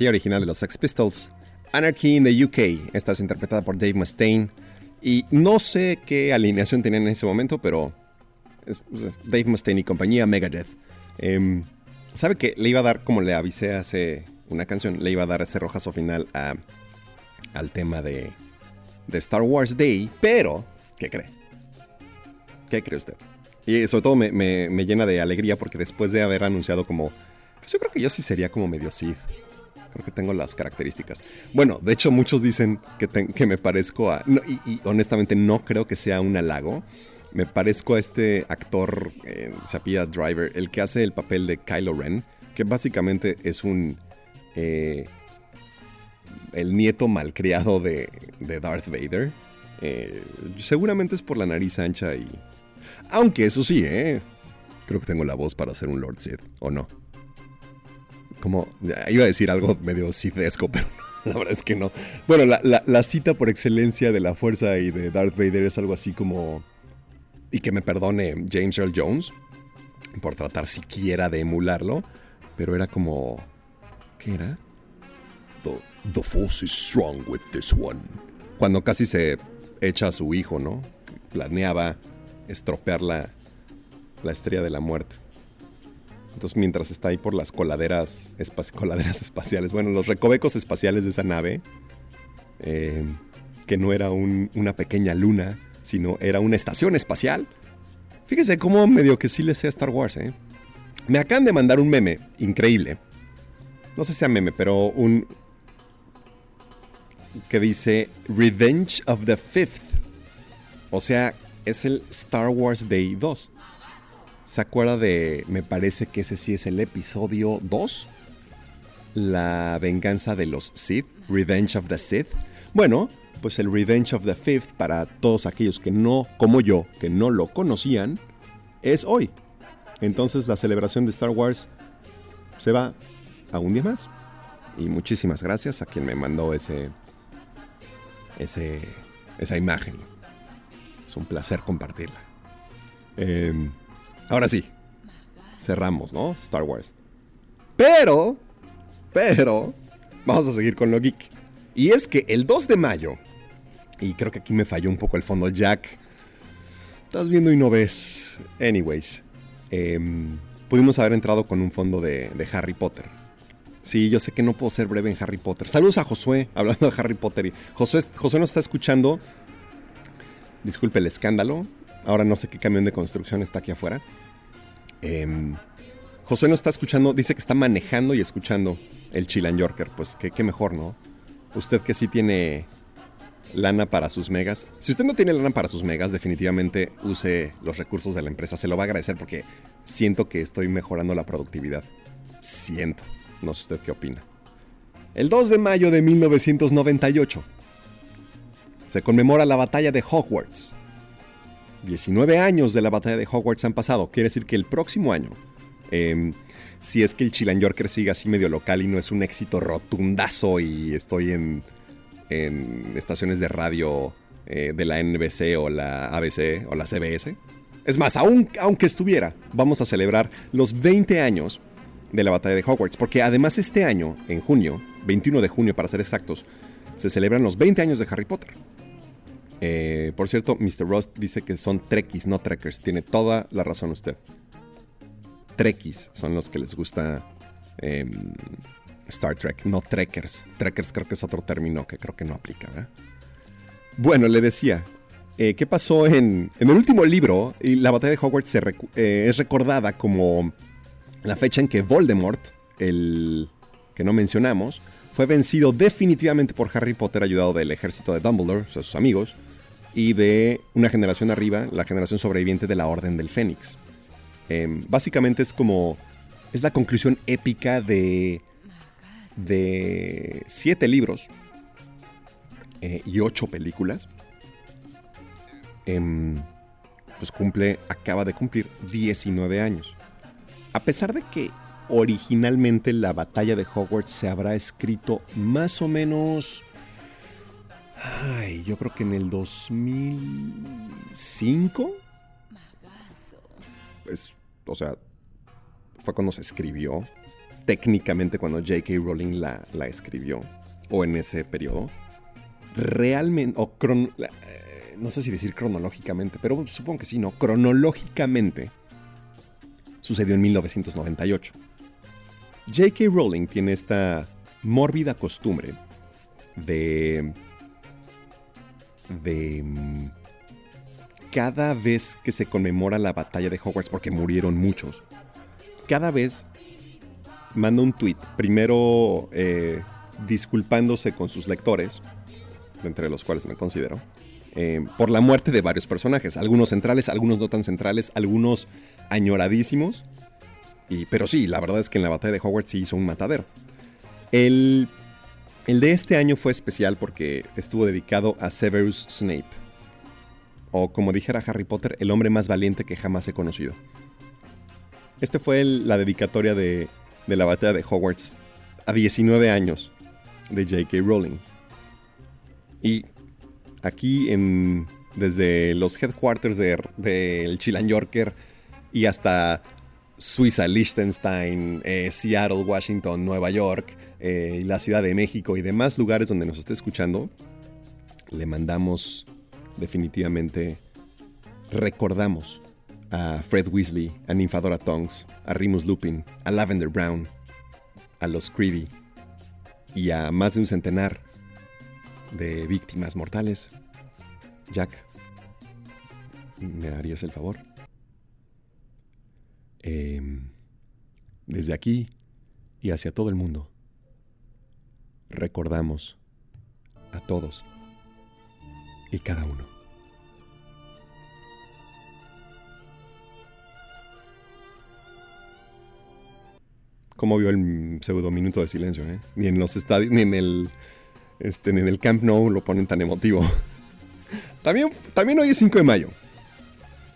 Original de los Sex Pistols. Anarchy in the UK. Esta es interpretada por Dave Mustaine. Y no sé qué alineación tenían en ese momento, pero Dave Mustaine y compañía Megadeth. Em, ¿Sabe que le iba a dar, como le avisé hace una canción, le iba a dar ese rojazo final a- al tema de, Star Wars Day? Pero, ¿qué cree? ¿Qué cree usted? Y sobre todo me llena de alegría porque después de haber anunciado como... Pues yo creo que yo sí sería como medio Sith. Creo que tengo las características. Bueno, de hecho muchos dicen que, me parezco a... y, honestamente no creo que sea un halago. Me parezco a este actor, eh, Driver, el que hace el papel de Kylo Ren, que básicamente es un... eh, el nieto malcriado de, de Darth Vader. Eh, seguramente es por la nariz ancha y... Aunque eso sí, ¿eh? Creo que tengo la voz para ser un Lord Sith, ¿o no? Como, iba a decir algo medio Sithesco, pero (laughs) la verdad es que no. Bueno, la, la- la cita por excelencia de la fuerza y de Darth Vader es algo así como... Y que me perdone James Earl Jones por tratar siquiera de emularlo, pero era como... ¿Qué era? The, the force is strong with this one. Cuando casi se echa a su hijo, ¿no? Planeaba estropear la, la estrella de la muerte. Entonces, mientras está ahí por las coladeras, espa- coladeras (laughs) espaciales, bueno, los recovecos espaciales de esa nave, eh, que no era un- una pequeña luna, sino era una estación espacial. Fíjese cómo medio que sí le sé a Star Wars, ¿eh? Me acaban de mandar un meme increíble. No sé si sea meme, pero un. que dice Revenge of the Fifth. O sea, es el Star Wars Day 2. ¿Se acuerda de.? Me parece que ese sí es el episodio 2. La venganza de los Sith. Revenge of the Sith. Bueno, pues el Revenge of the Fifth, para todos aquellos que no, como yo, que no lo conocían, es hoy. Entonces la celebración de Star Wars se va a un día más. Y muchísimas gracias a quien me mandó ese, ese, esa imagen. Es un placer compartirla. Em, ahora sí, cerramos, ¿no? Star Wars. Pero, pero, vamos a seguir con lo geek. Y es que el 2 de mayo, y creo que aquí me falló un poco el fondo, Jack. Estás viendo y no ves. Anyways, em, pudimos haber entrado con un fondo de, Harry Potter. Sí, yo sé que no puedo ser breve en Harry Potter. Saludos a Josué, hablando de Harry Potter. Y Josué, Josué nos está escuchando. Disculpe el escándalo. Ahora no sé qué camión de construcción está aquí afuera. Em, José nos está escuchando, dice que está manejando y escuchando el Chilan Yorker. Pues qué, qué mejor, ¿no? Usted que sí tiene lana para sus megas. Si usted no tiene lana para sus megas, definitivamente use los recursos de la empresa. Se lo va a agradecer porque siento que estoy mejorando la productividad. Siento. No sé usted qué opina. El 2 de mayo de 1998 se conmemora la batalla de Hogwarts. 19 años de la batalla de Hogwarts han pasado. Quiere decir que el próximo año, em, si es que el Chilan Yorker sigue así medio local y no es un éxito rotundazo y estoy en, estaciones de radio eh, de la NBC o la ABC o la CBS. Es más, aun- aunque estuviera, vamos a celebrar los 20 años de la batalla de Hogwarts, porque además este año, en junio, 21 de junio para ser exactos, se celebran los 20 años de Harry Potter. Eh, por cierto, Mr. Ross dice que son trekkies, no trekkers. Tiene toda la razón usted. Trekkies son los que les gusta em, Star Trek, no trekkers. Trekkers creo que es otro término que creo que no aplica, ¿verdad? Bueno, le decía, eh, ¿qué pasó en, en el último libro? Y la batalla de Hogwarts eh, es recordada como la fecha en que Voldemort, el que no mencionamos, fue vencido definitivamente por Harry Potter ayudado del ejército de Dumbledore, o sea, sus amigos, y de una generación arriba, la generación sobreviviente de la Orden del Fénix. Em, básicamente es como... Es la conclusión épica de... de siete libros eh, y ocho películas. Em, pues cumple, acaba de cumplir 19 años. A pesar de que originalmente la batalla de Hogwarts se habrá escrito más o menos... Ay, yo creo que en el 2005. Pues, o sea, fue cuando se escribió. Técnicamente cuando J.K. Rowling la, la escribió. O en ese periodo. Realmente, o cron- eh, no sé si decir cronológicamente, pero supongo que sí, ¿no? Cronológicamente sucedió en 1998. J.K. Rowling tiene esta mórbida costumbre de. De. mm, Cada vez que se conmemora la batalla de Hogwarts, porque murieron muchos, cada vez manda un tweet, primero eh, disculpándose con sus lectores, entre los cuales me considero, eh, por la muerte de varios personajes, algunos centrales, algunos no tan centrales, algunos añoradísimos. Y, pero sí, la verdad es que en la batalla de Hogwarts sí hizo un matadero. El, el de este año fue especial porque estuvo dedicado a Severus Snape. O como dijera Harry Potter, el hombre más valiente que jamás he conocido. Este fue la dedicatoria de, de la batalla de Hogwarts a 19 años de J.K. Rowling. Y aquí en, desde los headquarters del de, Chilan Yorker y hasta Suiza, Liechtenstein, eh, Seattle, Washington, Nueva York, eh, la Ciudad de México y demás lugares donde nos esté escuchando, le mandamos definitivamente, recordamos a Fred Weasley, a Ninfadora Tonks, a Remus Lupin, a Lavender Brown, a los Creevy y a más de un centenar de víctimas mortales. Jack, ¿me harías el favor? Em, desde aquí y hacia todo el mundo, recordamos a todos y cada uno. ¿Cómo vio el pseudo minuto de silencio? eh? Ni en los estadios, ni en el este, en el Camp Nou lo ponen tan emotivo. (laughs) También, también hoy es 5 de mayo.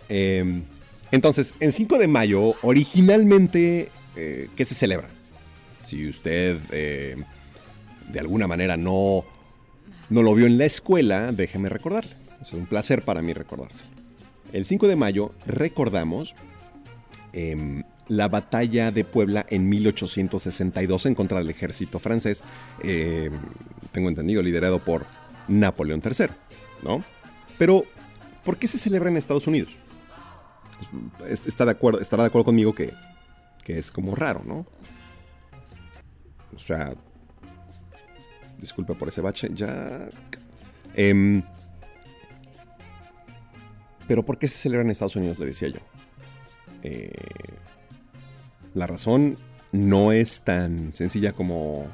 Eh, entonces, en 5 de mayo, originalmente, eh, ¿qué se celebra? Si usted eh, de alguna manera no, no lo vio en la escuela, déjeme recordarle. Es un placer para mí recordárselo. El 5 de mayo recordamos em, la batalla de Puebla en 1862 en contra del ejército francés, em, tengo entendido, liderado por Napoleón III, ¿no? Pero, ¿por qué se celebra en Estados Unidos? Es- Está de acuerdo, estará de acuerdo conmigo que, que es como raro, ¿no? O sea, disculpe por ese bache, ya... Em, pero ¿por qué se celebra en Estados Unidos? Le decía yo. Eh, la razón no es tan sencilla como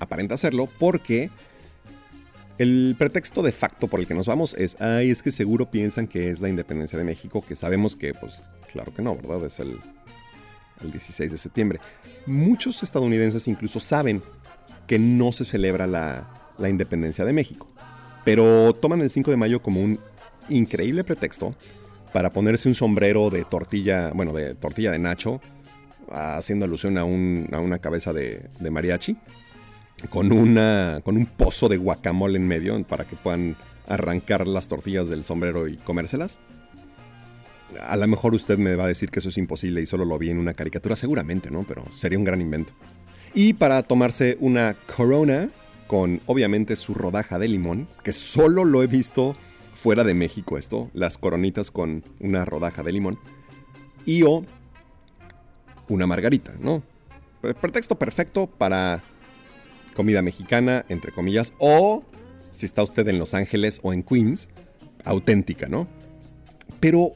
aparenta serlo, porque el pretexto de facto por el que nos vamos es, ay, es que seguro piensan que es la independencia de México, que sabemos que, pues, claro que no, ¿verdad? Es el, el 16 de septiembre. Muchos estadounidenses incluso saben que no se celebra la, la independencia de México, pero toman el 5 de mayo como un increíble pretexto para ponerse un sombrero de tortilla, bueno, de tortilla de nacho, haciendo alusión a, un- a una cabeza de, de mariachi, con, una, con un pozo de guacamole en medio para que puedan arrancar las tortillas del sombrero y comérselas. A lo mejor usted me va a decir que eso es imposible y solo lo vi en una caricatura, seguramente, ¿no? Pero sería un gran invento. Y para tomarse una corona con obviamente su rodaja de limón, que solo lo he visto fuera de México esto, las coronitas con una rodaja de limón, y o una margarita, ¿no? Pre- Pretexto perfecto para comida mexicana, entre comillas, o si está usted en Los Ángeles o en Queens, auténtica, ¿no? Pero,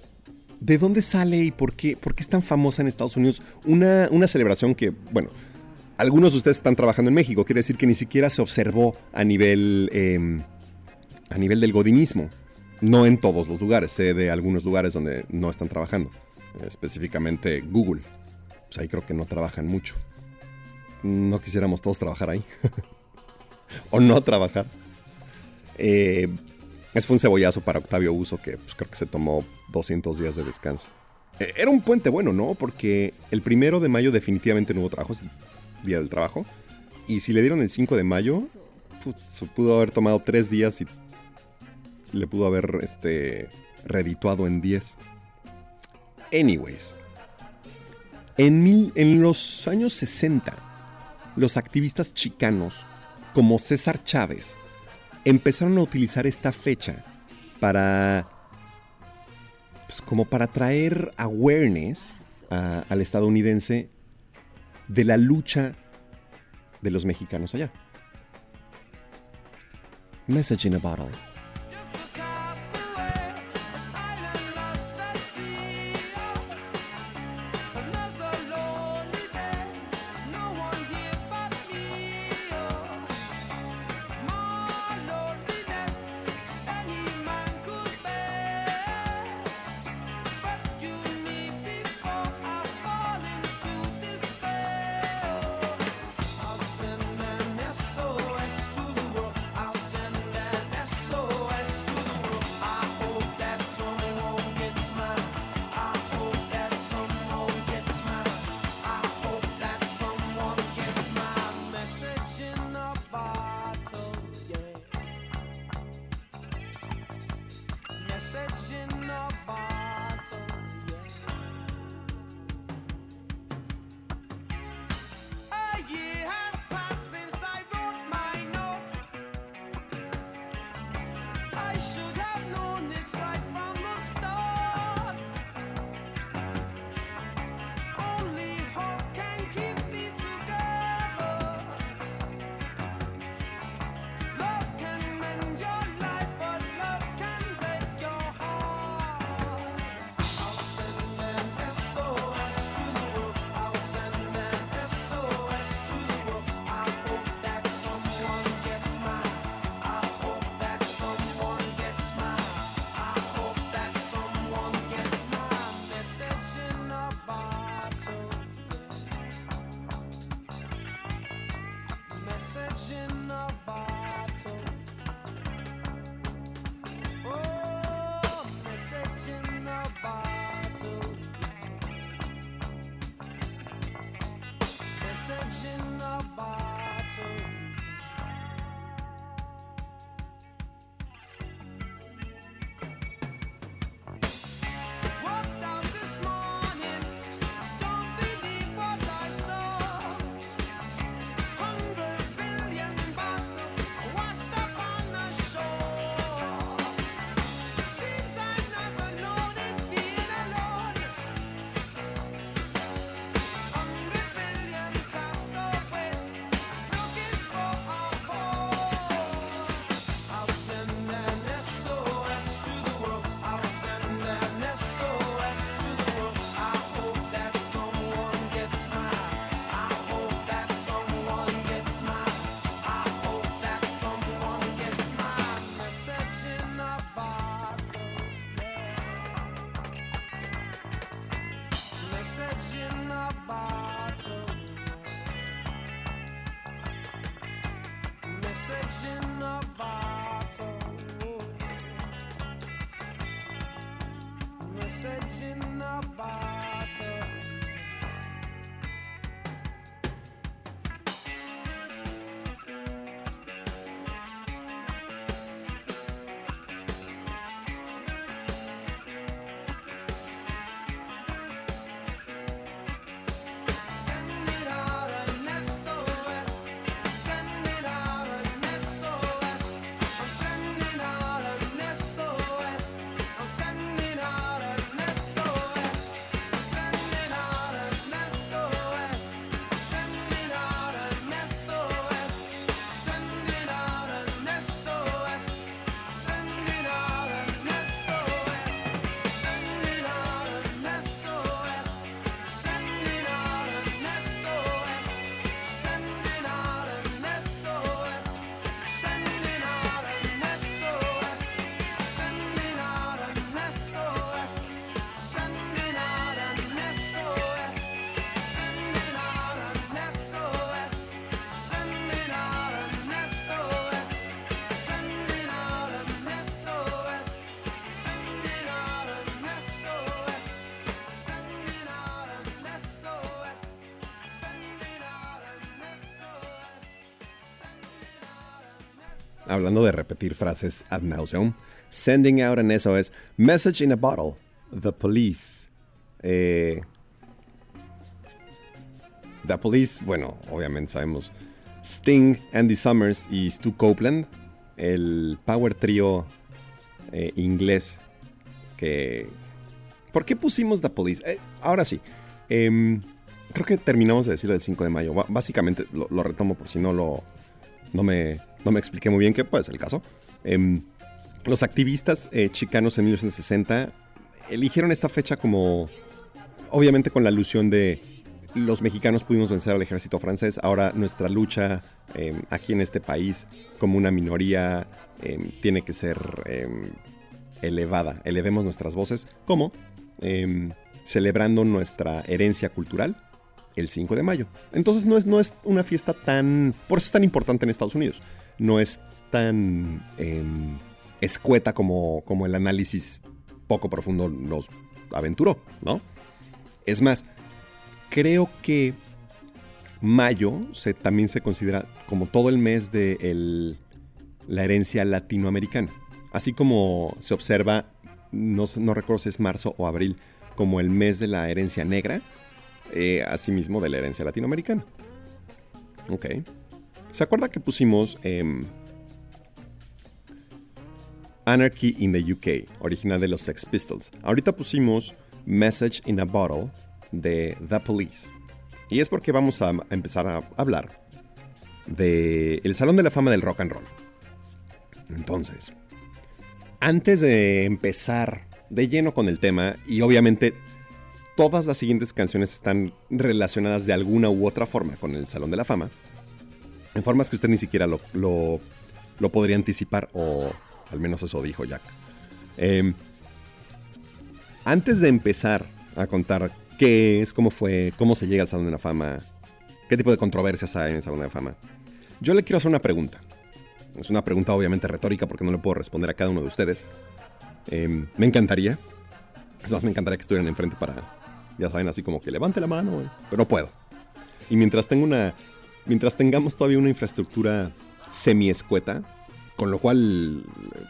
¿de dónde sale y por qué, por qué es tan famosa en Estados Unidos una, una celebración que, bueno, algunos de ustedes están trabajando en México, quiere decir que ni siquiera se observó a nivel, eh, a nivel del godinismo. No en todos los lugares, sé de algunos lugares donde no están trabajando, específicamente Google. Pues ahí creo que no trabajan mucho. No quisiéramos todos trabajar ahí. (laughs) o no trabajar. Eh, ese fue un cebollazo para Octavio Uso que pues, creo que se tomó 200 días de descanso. Eh, era un puente bueno, ¿no? Porque el primero de mayo definitivamente no hubo trabajo, es día del trabajo. Y si le dieron el 5 de mayo, pudo haber tomado 3 días y le pudo haber este, redituado en 10. Anyways. En, mil- en los años 60, los activistas chicanos, como César Chávez, empezaron a utilizar esta fecha para. pues, como para traer awareness al estadounidense de la lucha de los mexicanos allá. Message in a bottle. Hablando de repetir frases ad nauseum, sending out an SOS, message in a bottle, the police. Eh, the police, bueno, obviamente sabemos. Sting, Andy Summers y Stu Copeland, el power trio eh, inglés que... ¿Por qué pusimos The Police? Eh, ahora sí. em, creo que terminamos de decirlo del 5 de mayo. Básicamente lo, lo retomo por si no lo... No me, no me expliqué muy bien, que puede ser el caso. Em, los activistas eh, chicanos en 1960 eligieron esta fecha como... Obviamente con la alusión de los mexicanos pudimos vencer al ejército francés, ahora nuestra lucha em, aquí en este país como una minoría em, tiene que ser elevada. Elevemos nuestras voces como celebrando nuestra herencia cultural el 5 de mayo. Entonces no es, no es una fiesta tan... Por eso es tan importante en Estados Unidos. No es tan em, escueta como, como el análisis poco profundo nos aventuró, ¿no? Es más, creo que mayo se, también se considera como todo el mes de el- la herencia latinoamericana. Así como se observa, no, no recuerdo si es marzo o abril, como el mes de la herencia negra, eh, asimismo de la herencia latinoamericana. Ok. ¿Se acuerda que pusimos em, Anarchy in the UK, original de los Sex Pistols? Ahorita pusimos Message in a Bottle de The Police. Y es porque vamos a, a empezar a hablar de el Salón de la Fama del Rock and Roll. Entonces, antes de empezar de lleno con el tema, y obviamente todas las siguientes canciones están relacionadas de alguna u otra forma con el Salón de la Fama, en formas que usted ni siquiera lo, lo- podría anticipar, o al menos eso dijo Jack. Em, antes de empezar a contar qué es, cómo fue, cómo se llega al Salón de la Fama, qué tipo de controversias hay en el Salón de la Fama, yo le quiero hacer una pregunta. Es una pregunta obviamente retórica porque no le puedo responder a cada uno de ustedes. Em, me encantaría. Es más, me encantaría que estuvieran enfrente para, ya saben, así como que levante la mano, pero no puedo. Y mientras tenga una. Mientras tengamos todavía una infraestructura semi-escueta, con lo cual eh,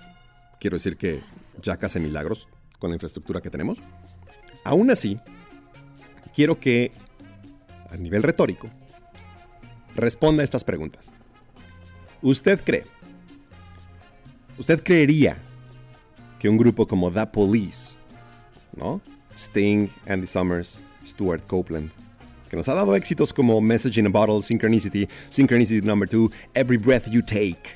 quiero decir que ya hace milagros con la infraestructura que tenemos. Aún así, quiero que, a nivel retórico, responda a estas preguntas. ¿Usted cree? ¿Usted creería que un grupo como The Police, ¿no? Sting, Andy Summers, Stuart Copeland, que nos ha dado éxitos como Message in a Bottle, Synchronicity, Synchronicity Number 2, Every Breath You Take.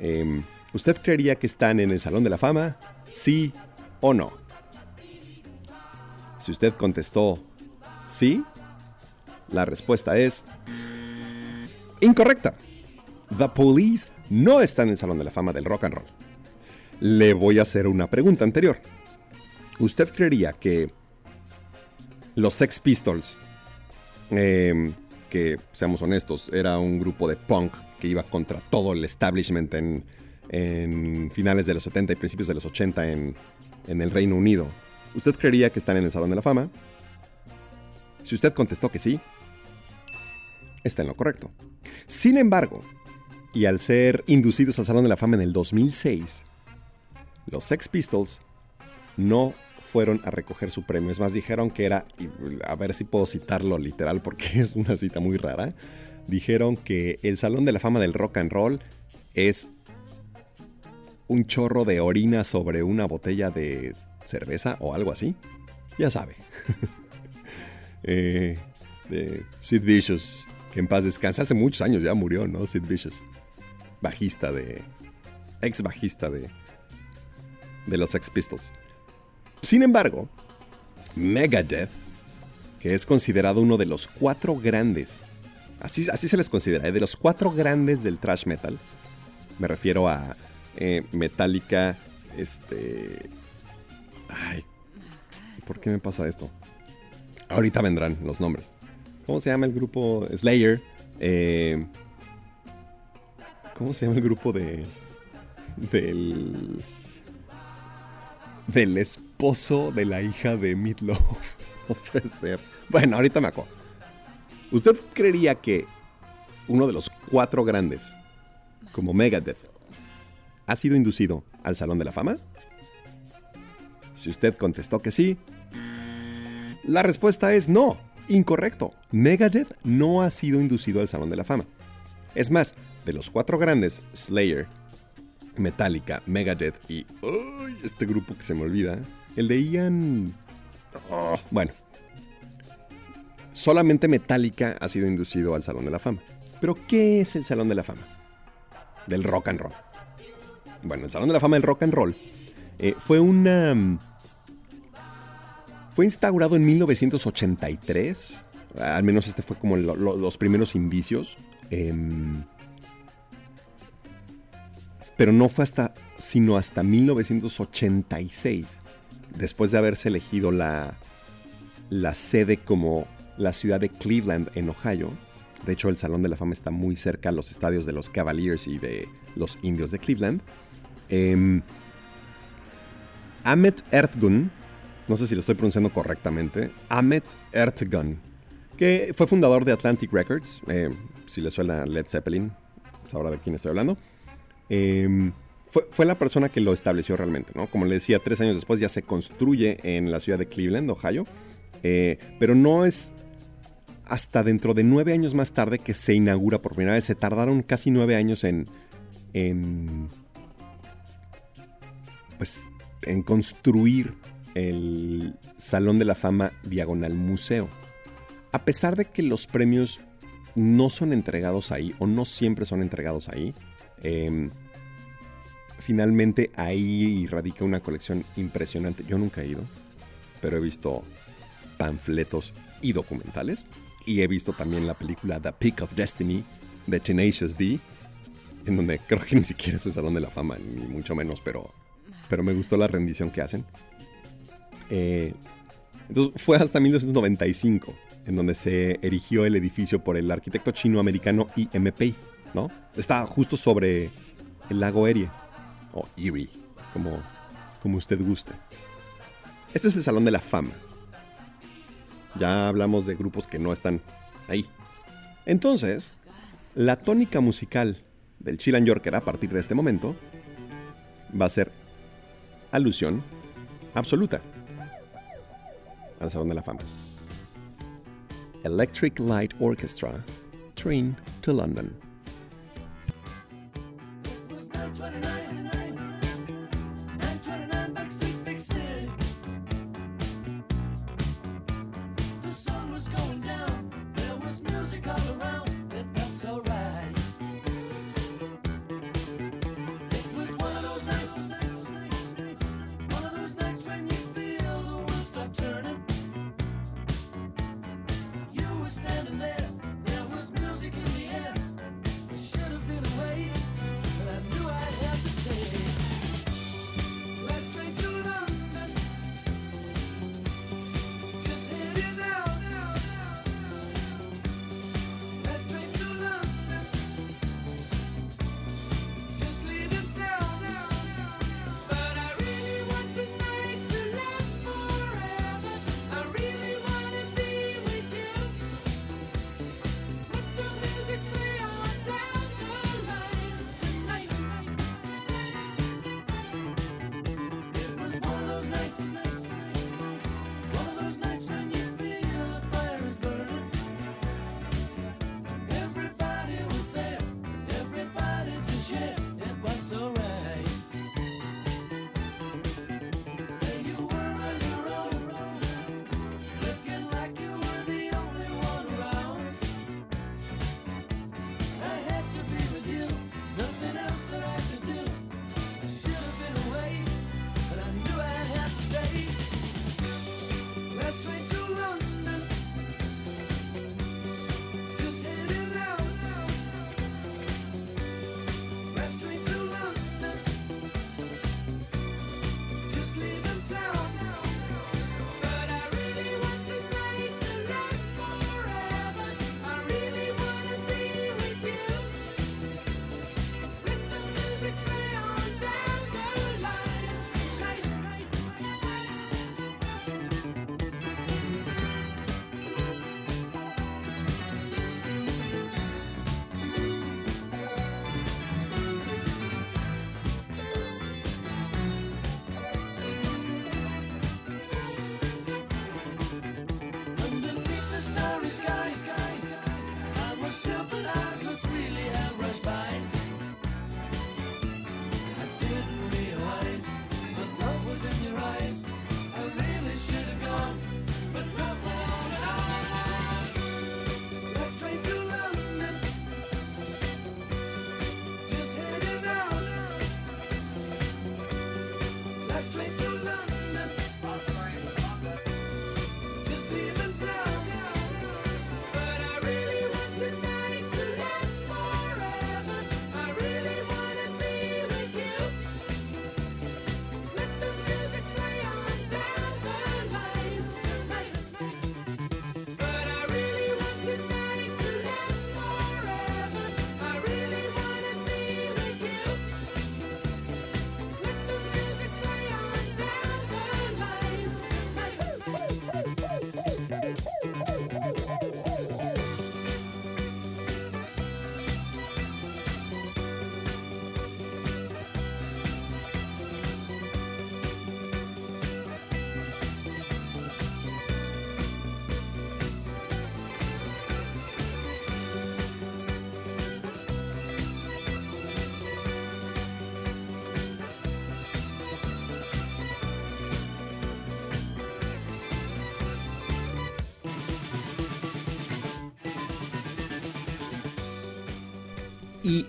Em, ¿Usted creería que están en el Salón de la Fama? ¿Sí o no? Si usted contestó sí, la respuesta es incorrecta. The Police no está en el Salón de la Fama del Rock and Roll. Le voy a hacer una pregunta anterior. ¿Usted creería que los Sex Pistols, em, que seamos honestos, era un grupo de punk que iba contra todo el establishment en, en finales de los 70 y principios de los 80 en, en el Reino Unido, ¿usted creería que están en el Salón de la Fama? Si usted contestó que sí, está en lo correcto. Sin embargo, y al ser inducidos al Salón de la Fama en el 2006, los Sex Pistols no fueron a recoger su premio. Es más, dijeron que era, a ver si puedo citarlo literal porque (laughs) es una cita muy rara, dijeron que el Salón de la Fama del Rock and Roll es un chorro de orina sobre una botella de cerveza o algo así. Ya sabe. (laughs) eh, Sid Vicious, que en paz descansa. Hace muchos años ya murió, ¿no? Sid Vicious. Bajista de... Ex bajista de... De los Sex Pistols. Sin embargo, Megadeth, que es considerado uno de los cuatro grandes, así, así se les considera, ¿eh? de los cuatro grandes del thrash metal, me refiero a eh, Metallica, este... Ay, ¿por qué me pasa esto? Ahorita vendrán los nombres. ¿Cómo se llama el grupo? Slayer. Eh, ¿Cómo se llama el grupo de... del... del esposo de la hija de Meatloaf? (laughs) No. Bueno, ahorita me acuerdo. ¿Usted creería que uno de los cuatro grandes, como Megadeth, ha sido inducido al Salón de la Fama? Si usted contestó que sí, la respuesta es no, incorrecto. Megadeth no ha sido inducido al Salón de la Fama. Es más, de los cuatro grandes, Slayer, Metallica, Megadeth y ¡ay! este grupo que se me olvida, el de Ian... Bueno, solamente Metallica ha sido inducido al Salón de la Fama. Pero ¿qué es el Salón de la Fama? Del rock and roll. Bueno, el Salón de la Fama del Rock and Roll eh, fue una... mm, Fue instaurado en 1983. Al menos este fue como lo- lo- los primeros indicios. Em, pero no fue hasta, sino hasta 1986, después de haberse elegido la, la sede como la ciudad de Cleveland en Ohio. De hecho, el Salón de la Fama está muy cerca a los estadios de los Cavaliers y de los Indios de Cleveland. Em, Ahmet Ertgun, no sé si lo estoy pronunciando correctamente, Ahmet Ertgun, que fue fundador de Atlantic Records, eh, si le suena Led Zeppelin, sabrá de quién estoy hablando. Em, fue, la persona que lo estableció realmente, ¿no? Como le decía, tres años después ya se construye en la ciudad de Cleveland, Ohio, eh, pero no es hasta dentro de nueve años más tarde que se inaugura por primera vez. Se tardaron casi nueve años en, en pues, en construir el Salón de la Fama Diagonal Museo. A pesar de que los premios no son entregados ahí, o no siempre son entregados ahí, em, finalmente ahí radica una colección impresionante. Yo nunca he ido, pero he visto panfletos y documentales. Y he visto también la película The Peak of Destiny de Tenacious D, en donde (laughs) creo que ni siquiera es el Salón de la Fama, ni mucho menos, pero, pero me gustó la rendición que hacen. Eh, entonces fue hasta 1995 en donde se erigió el edificio por el arquitecto chino-americano IMP, ¿no? Está justo sobre el lago Erie, o eerie, como, como usted gusta. Este es el Salón de la Fama. Ya hablamos de grupos que no están ahí. Entonces, la tónica musical del Chill and Yorker a partir de este momento va a ser alusión absoluta al Salón de la Fama. Electric Light Orchestra, Train to London.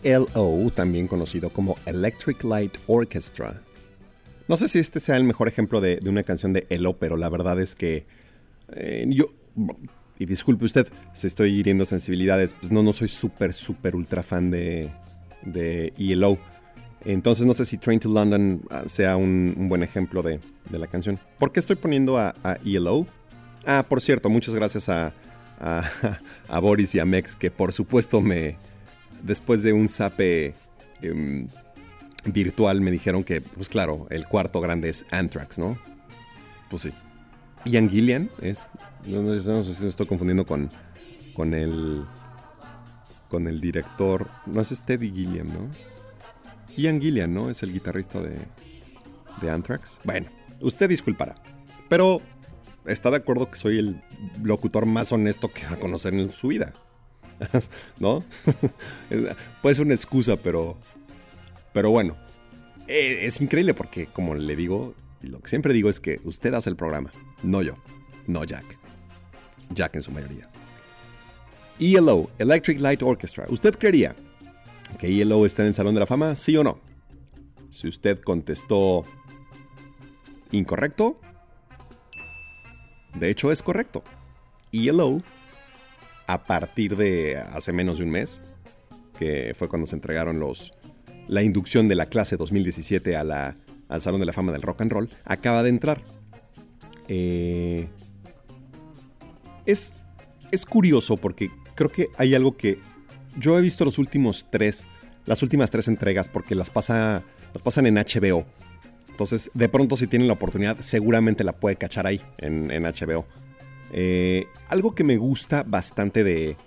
ELO, también conocido como Electric Light Orchestra. No sé si este sea el mejor ejemplo de, una canción de ELO, pero la verdad es que eh, yo... Y disculpe usted si estoy hiriendo sensibilidades, pues no, no soy súper, súper ultra fan de, de ELO. Entonces no sé si Train to London ah, sea un, buen ejemplo de, la canción. ¿Por qué estoy poniendo a, a ELO? Ah, por cierto, muchas gracias a, (laughs) a, Boris y a Mex, que por supuesto me, después de un sape em, virtual me dijeron que, pues claro, el cuarto grande es Anthrax, ¿no? Pues sí. Ian Gillian es. No, no, sé si me estoy confundiendo con. con el. con el director. No es Teddy Gilliam, ¿no? Ian Gillian, ¿no? Es el guitarrista de. de Anthrax. Bueno, usted disculpará. Pero está de acuerdo que soy el locutor más honesto que va a conocer en su vida. (laughs) ¿No? (laughs) Puede ser una excusa, pero pero bueno, eh, es increíble porque, como le digo, lo que siempre digo es que usted hace el programa, no yo, no Jack. Jack en su mayoría. ELO, Electric Light Orchestra. ¿Usted creería que ELO está en el Salón de la Fama? ¿Sí o no? Si usted contestó incorrecto, de hecho es correcto. ELO, a partir de hace menos de un mes, que fue cuando se entregaron los, la inducción de la clase 2017 a la, al Salón de la Fama del Rock and Roll, acaba de entrar. Eh, es, es curioso porque creo que hay algo que yo he visto los últimos tres, las últimas tres entregas porque las, pasa, las pasan en HBO. Entonces, de pronto si tienen la oportunidad, seguramente la puede cachar ahí, en, en HBO. Eh, algo que me gusta bastante de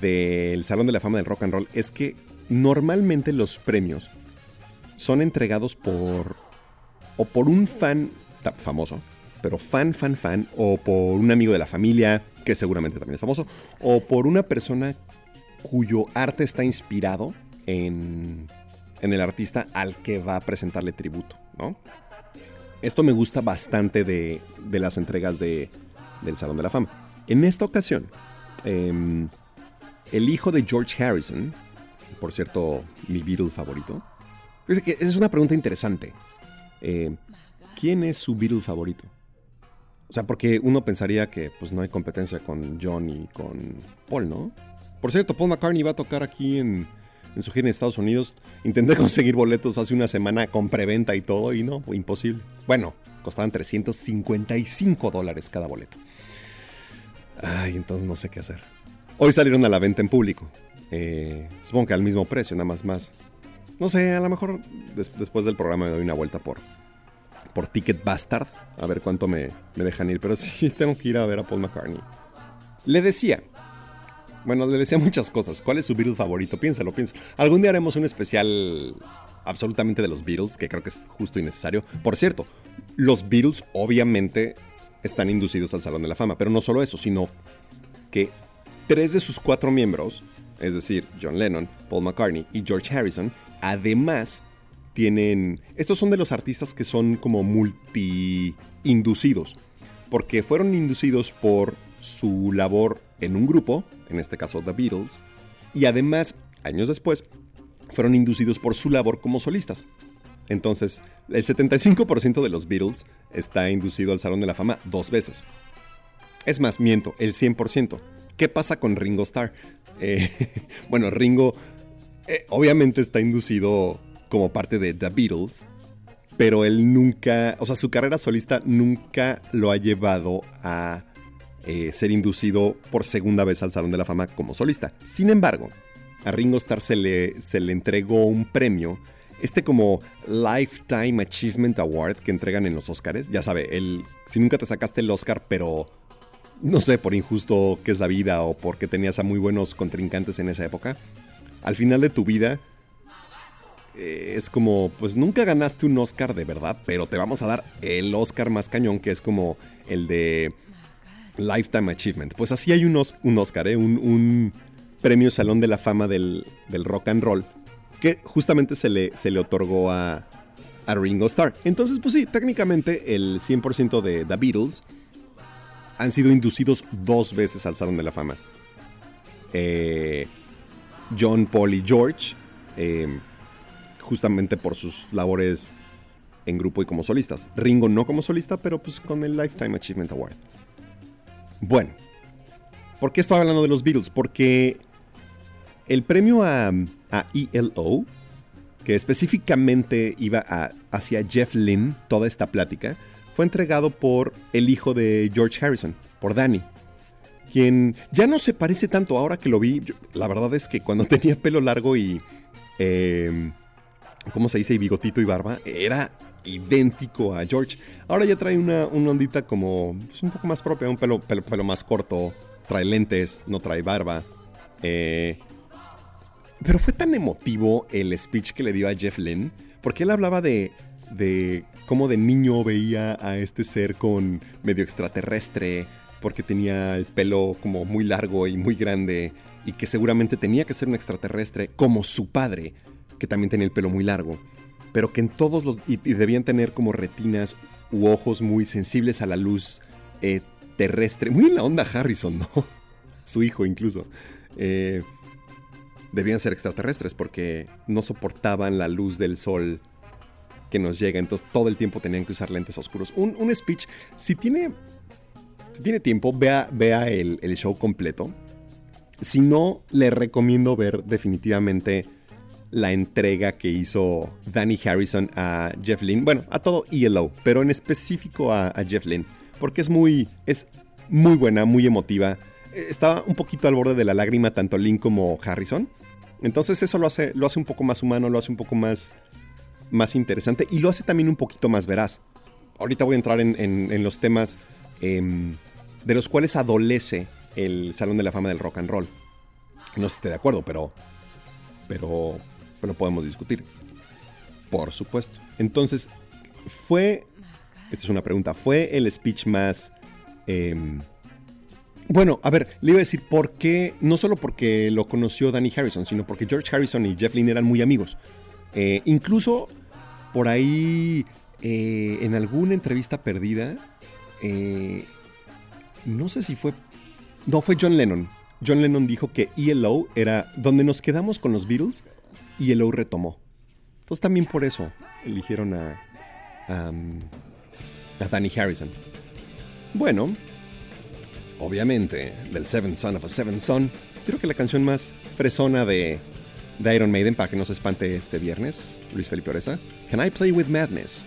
del Salón de la Fama del Rock and Roll es que normalmente los premios son entregados por o por un fan famoso, pero fan, fan, fan, o por un amigo de la familia, que seguramente también es famoso, o por una persona cuyo arte está inspirado en, en el artista al que va a presentarle tributo, ¿no? Esto me gusta bastante de, de las entregas de, del Salón de la Fama. En esta ocasión, em, el hijo de George Harrison, por cierto, mi Beatle favorito. Que esa es una pregunta interesante. Eh, ¿Quién es su Beatle favorito? O sea, porque uno pensaría que pues no hay competencia con John y con Paul, ¿no? Por cierto, Paul McCartney va a tocar aquí en, en su gira en Estados Unidos. Intenté (laughs) conseguir boletos hace una semana con preventa y todo y no, imposible. Bueno, costaban 355 dólares cada boleto. Ay, entonces no sé qué hacer. Hoy salieron a la venta en público. Eh, supongo que al mismo precio, nada más más. No sé, a lo mejor des- después del programa me doy una vuelta por, por Ticket Bastard. A ver cuánto me, me dejan ir. Pero (laughs) sí tengo que ir a ver a Paul McCartney. Le decía. Bueno, le decía muchas cosas. ¿Cuál es su Beatle favorito? Piénsalo, piénsalo. Algún día haremos un especial absolutamente de los Beatles, que creo que es justo y necesario. Por cierto, los Beatles obviamente están inducidos al Salón de la Fama. Pero no solo eso, sino que tres de sus cuatro miembros, es decir, John Lennon, Paul McCartney y George Harrison, además tienen... Estos son de los artistas que son como multi-inducidos, porque fueron inducidos por su labor en un grupo, en este caso The Beatles, y además, años después, fueron inducidos por su labor como solistas. Entonces, el 75% de los Beatles está inducido al Salón de la Fama dos veces. Es más, miento, el 100%. ¿Qué pasa con Ringo Starr? Eh, (laughs) bueno, Ringo eh, obviamente está inducido como parte de The Beatles, pero él nunca, o sea, su carrera solista nunca lo ha llevado a eh, ser inducido por segunda vez al Salón de la Fama como solista. Sin embargo, a Ringo Starr se le, se le entregó un premio, este como Lifetime Achievement Award que entregan en los Oscars. Ya sabe, el, si nunca te sacaste el Oscar, pero no sé, por injusto que es la vida o porque tenías a muy buenos contrincantes en esa época, al final de tu vida eh, es como, pues nunca ganaste un Oscar de verdad, pero te vamos a dar el Oscar más cañón, que es como el de Lifetime Achievement. Pues así hay un, un Oscar, ¿eh? un, premio Salón de la Fama del Rock and Roll, que justamente se le, se le otorgó a, a Ringo Starr. Entonces, pues sí, técnicamente el 100% de The Beatles han sido inducidos dos veces al Salón de la Fama. Eh, John, Paul y George, eh, justamente por sus labores en grupo y como solistas. Ringo no como solista, pero pues con el Lifetime Achievement Award. Bueno, ¿por qué estoy hablando de los Beatles? Porque el premio a, a ELO, que específicamente iba a- hacia Jeff Lynne, toda esta plática, fue entregado por el hijo de George Harrison, por Danny. Quien ya no se parece tanto ahora que lo vi. la verdad es que cuando (laughs) tenía pelo largo y. eh, ¿Cómo se dice? Y bigotito y barba. Era idéntico a George. Ahora ya trae una, ondita como. pues, un poco más propia, un pelo, pelo, pelo más corto. trae lentes, no trae barba. Eh, pero fue tan emotivo el speech que le dio a Jeff Lynne, porque él hablaba de, de cómo de niño veía a este ser con medio extraterrestre, porque tenía el pelo como muy largo y muy grande, y que seguramente tenía que ser un extraterrestre, como su padre, que también tenía el pelo muy largo, pero que en todos los... y, debían tener como retinas u ojos muy sensibles a la luz eh, terrestre, muy en la onda Harrison, ¿no? (laughs) Su hijo incluso. Eh, debían ser extraterrestres porque no soportaban la luz del sol que nos llega, entonces todo el tiempo tenían que usar lentes oscuros. Un, un speech, si tiene, si tiene tiempo, vea, vea el, el show completo. Si no, le recomiendo ver definitivamente la entrega que hizo Danny Harrison a Jeff Lynne. Bueno, a todo ELO, pero en específico a, Jeff Lynne. Porque es muy, es muy buena, muy emotiva. Estaba un poquito al borde de la lágrima tanto Lynn como Harrison. Entonces eso lo hace, lo hace un poco más humano, lo hace un poco más, más interesante y lo hace también un poquito más veraz. Ahorita voy a entrar en, en- en los temas em, de los cuales adolece el Salón de la Fama del Rock and Roll. No sé si esté de acuerdo, pero, pero, pero podemos discutir. Por supuesto. Entonces, fue, esta es una pregunta, ¿fue el speech más... em, bueno, a ver, le iba a decir por qué, no solo porque lo conoció Danny Harrison, sino porque George Harrison y Jeff Lynne eran muy amigos. Eh, incluso por ahí, eh, en alguna entrevista perdida, eh, no sé si fue... No, fue John Lennon. John Lennon dijo que ELO era donde nos quedamos con los Beatles, ELO retomó. Entonces también por eso eligieron a, a, a Danny Harrison. Bueno, obviamente, del Seventh Son of a Seventh Son, creo que la canción más fresona de, Iron Maiden, para que no se espante este viernes, Luis Felipe Oreza, Can I Play With Madness?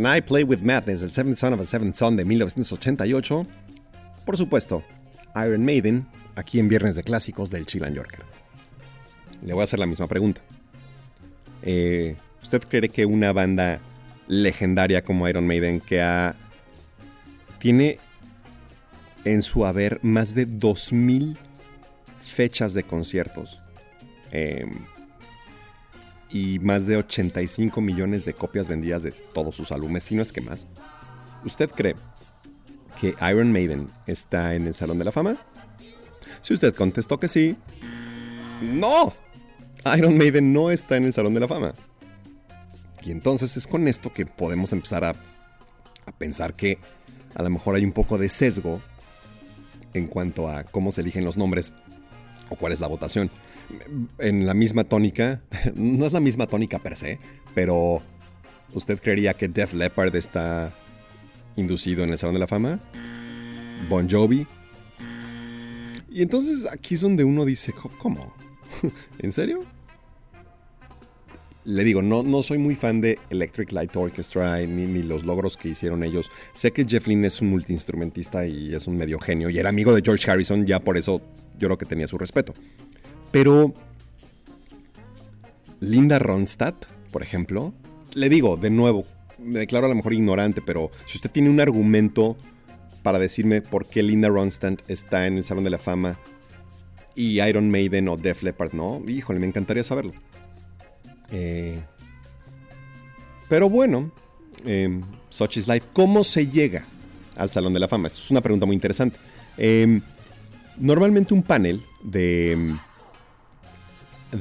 Can I Play with Madness, el Seventh Son of a Seventh Son de 1988. Por supuesto, Iron Maiden, aquí en Viernes de Clásicos del Chilan Yorker. Le voy a hacer la misma pregunta. Eh, ¿Usted cree que una banda legendaria como Iron Maiden, que ha, tiene en su haber más de 2.000 fechas de conciertos eh, y más de 85 millones de copias vendidas de todos sus álbumes, si no es que más, ¿usted cree que Iron Maiden está en el Salón de la Fama? Si usted contestó que sí, no. Iron Maiden no está en el Salón de la Fama. Y entonces es con esto que podemos empezar a, a pensar que a lo mejor hay un poco de sesgo en cuanto a cómo se eligen los nombres o cuál es la votación. En la misma tónica, (laughs) no es la misma tónica per se, pero ¿usted creería que Def Leppard está inducido en el Salón de la Fama? Bon Jovi. Y entonces aquí es donde uno dice, "Co- ¿cómo? (laughs) ¿En serio? Le digo, no, no soy muy fan de Electric Light Orchestra ni, ni los logros que hicieron ellos. Sé que Jeff Lynne es un multiinstrumentista y es un medio genio y era amigo de George Harrison, ya por eso yo creo que tenía su respeto. Pero Linda Ronstadt, por ejemplo, le digo, de nuevo, me declaro a lo mejor ignorante, pero si usted tiene un argumento para decirme por qué Linda Ronstadt está en el Salón de la Fama y Iron Maiden o Def Leppard no, híjole, me encantaría saberlo. Eh, pero bueno, eh, Such is Life, ¿cómo se llega al Salón de la Fama? Es una pregunta muy interesante. Eh, normalmente un panel de,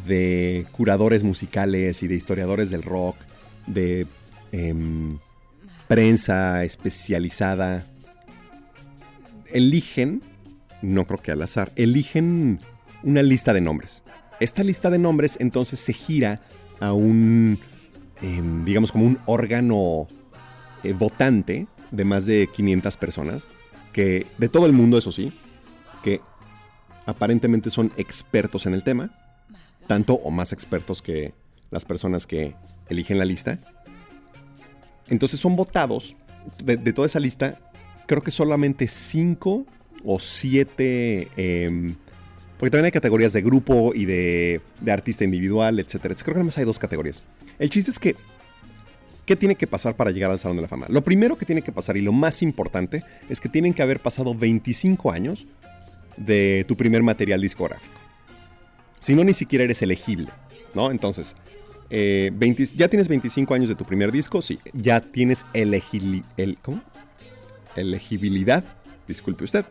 de curadores musicales y de historiadores del rock, de em, prensa especializada, eligen, no creo que al azar, eligen una lista de nombres. Esta lista de nombres entonces se gira a un, em, digamos como un órgano eh, votante de más de 500 personas, que de todo el mundo, eso sí, que aparentemente son expertos en el tema, tanto o más expertos que las personas que eligen la lista. Entonces son votados de, toda esa lista, creo que solamente 5 o 7 porque también hay categorías de grupo y de, de artista individual, etcétera. Creo que nada más hay dos categorías. El chiste es que, ¿qué tiene que pasar para llegar al Salón de la Fama? Lo primero que tiene que pasar y lo más importante es que tienen que haber pasado 25 años de tu primer material discográfico. Si no, ni siquiera eres elegible, ¿no? Entonces, eh, 20 ya tienes 25 años de tu primer disco, sí. Ya tienes elegili- el, ¿cómo? elegibilidad, disculpe usted,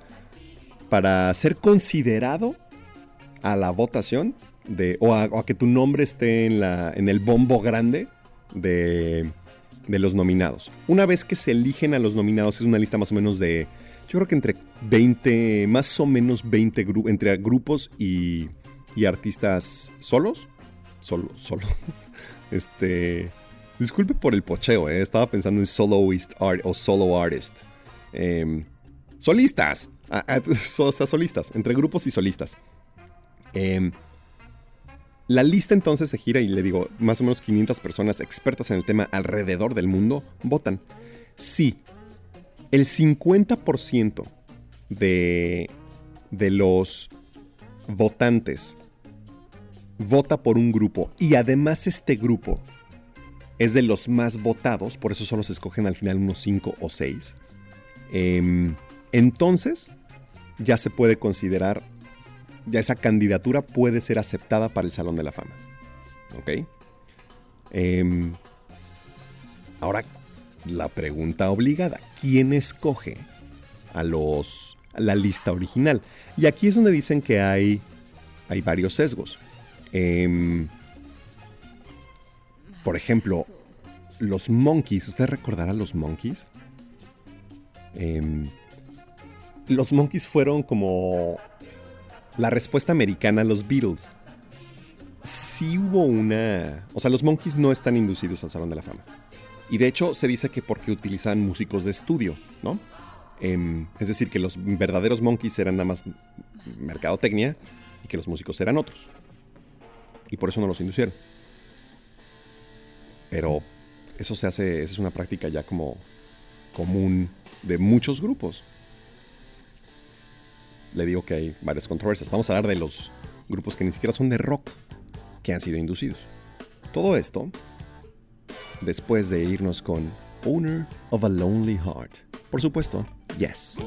para ser considerado a la votación de, o, a, o a que tu nombre esté en, la, en el bombo grande de, de los nominados. Una vez que se eligen a los nominados, es una lista más o menos de, yo creo que entre 20, más o menos 20 grupos, entre grupos y, y artistas solos. Solo, solo. (laughs) Este. Disculpe por el pocheo, eh, estaba pensando en soloist art o solo artist. Em, solistas. (laughs) O sea, solistas, entre grupos y solistas. Em, la lista entonces se gira y le digo, más o menos 500 personas expertas en el tema alrededor del mundo votan. Sí, el 50% de, de los votantes vota por un grupo y además este grupo es de los más votados, por eso solo se escogen al final unos 5 o 6. Em, entonces, ya se puede considerar, ya esa candidatura puede ser aceptada para el Salón de la Fama. ¿Ok? Em, ahora, la pregunta obligada, ¿quién escoge a los la lista original? Y aquí es donde dicen que hay, hay varios sesgos. Em, por ejemplo, los Monkeys, ¿usted recordará los Monkeys? Em, los Monkeys fueron como la respuesta americana a los Beatles. Sí hubo una... O sea, los Monkeys no están inducidos al Salón de la Fama. Y de hecho se dice que porque utilizaban músicos de estudio, ¿no? Em, es decir, que los verdaderos Monkeys eran nada más mercadotecnia y que los músicos eran otros. Y por eso no los inducieron. Pero eso se hace, esa es una práctica ya como común de muchos grupos. Le digo que hay varias controversias. Vamos a hablar de los grupos que ni siquiera son de rock, que han sido inducidos. Todo esto después de irnos con Owner of a Lonely Heart. Por supuesto, Yes.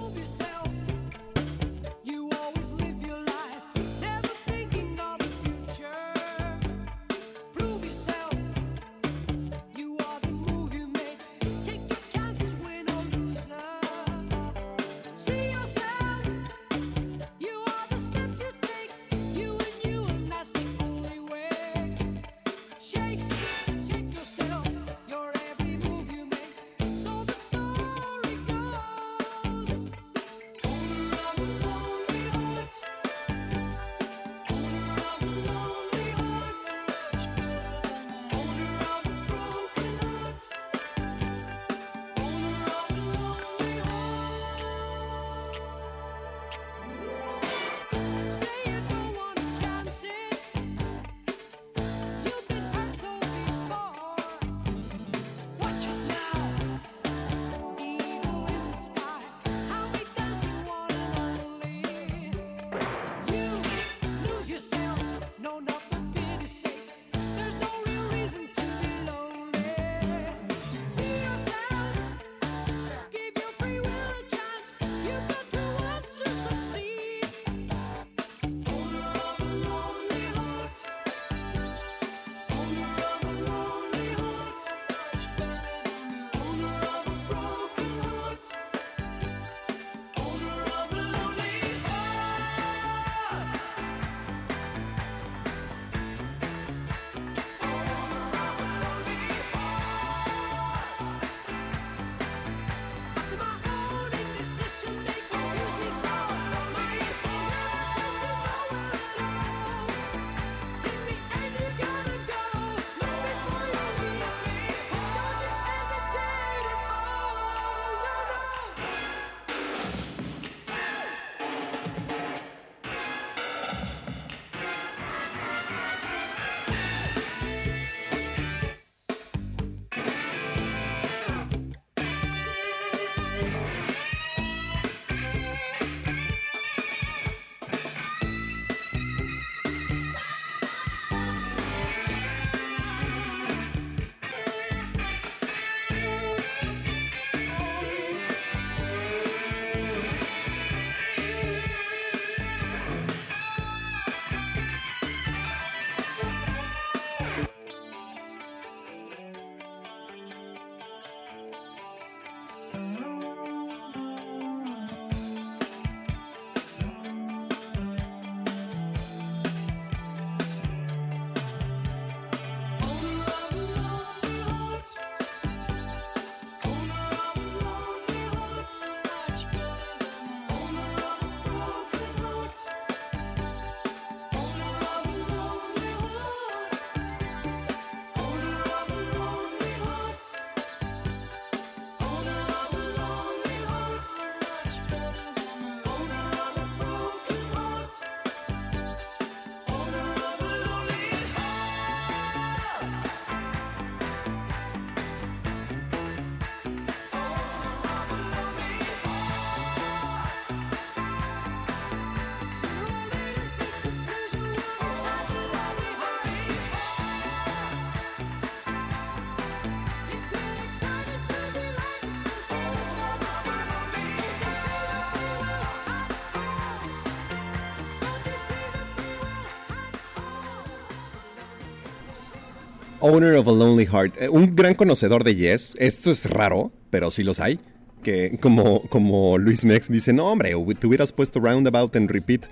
Owner of a Lonely Heart. Eh, Un gran conocedor de Yes. Esto es raro, pero sí los hay. Que como, como Luis Mex dice, no hombre, te hubieras puesto Roundabout en repeat.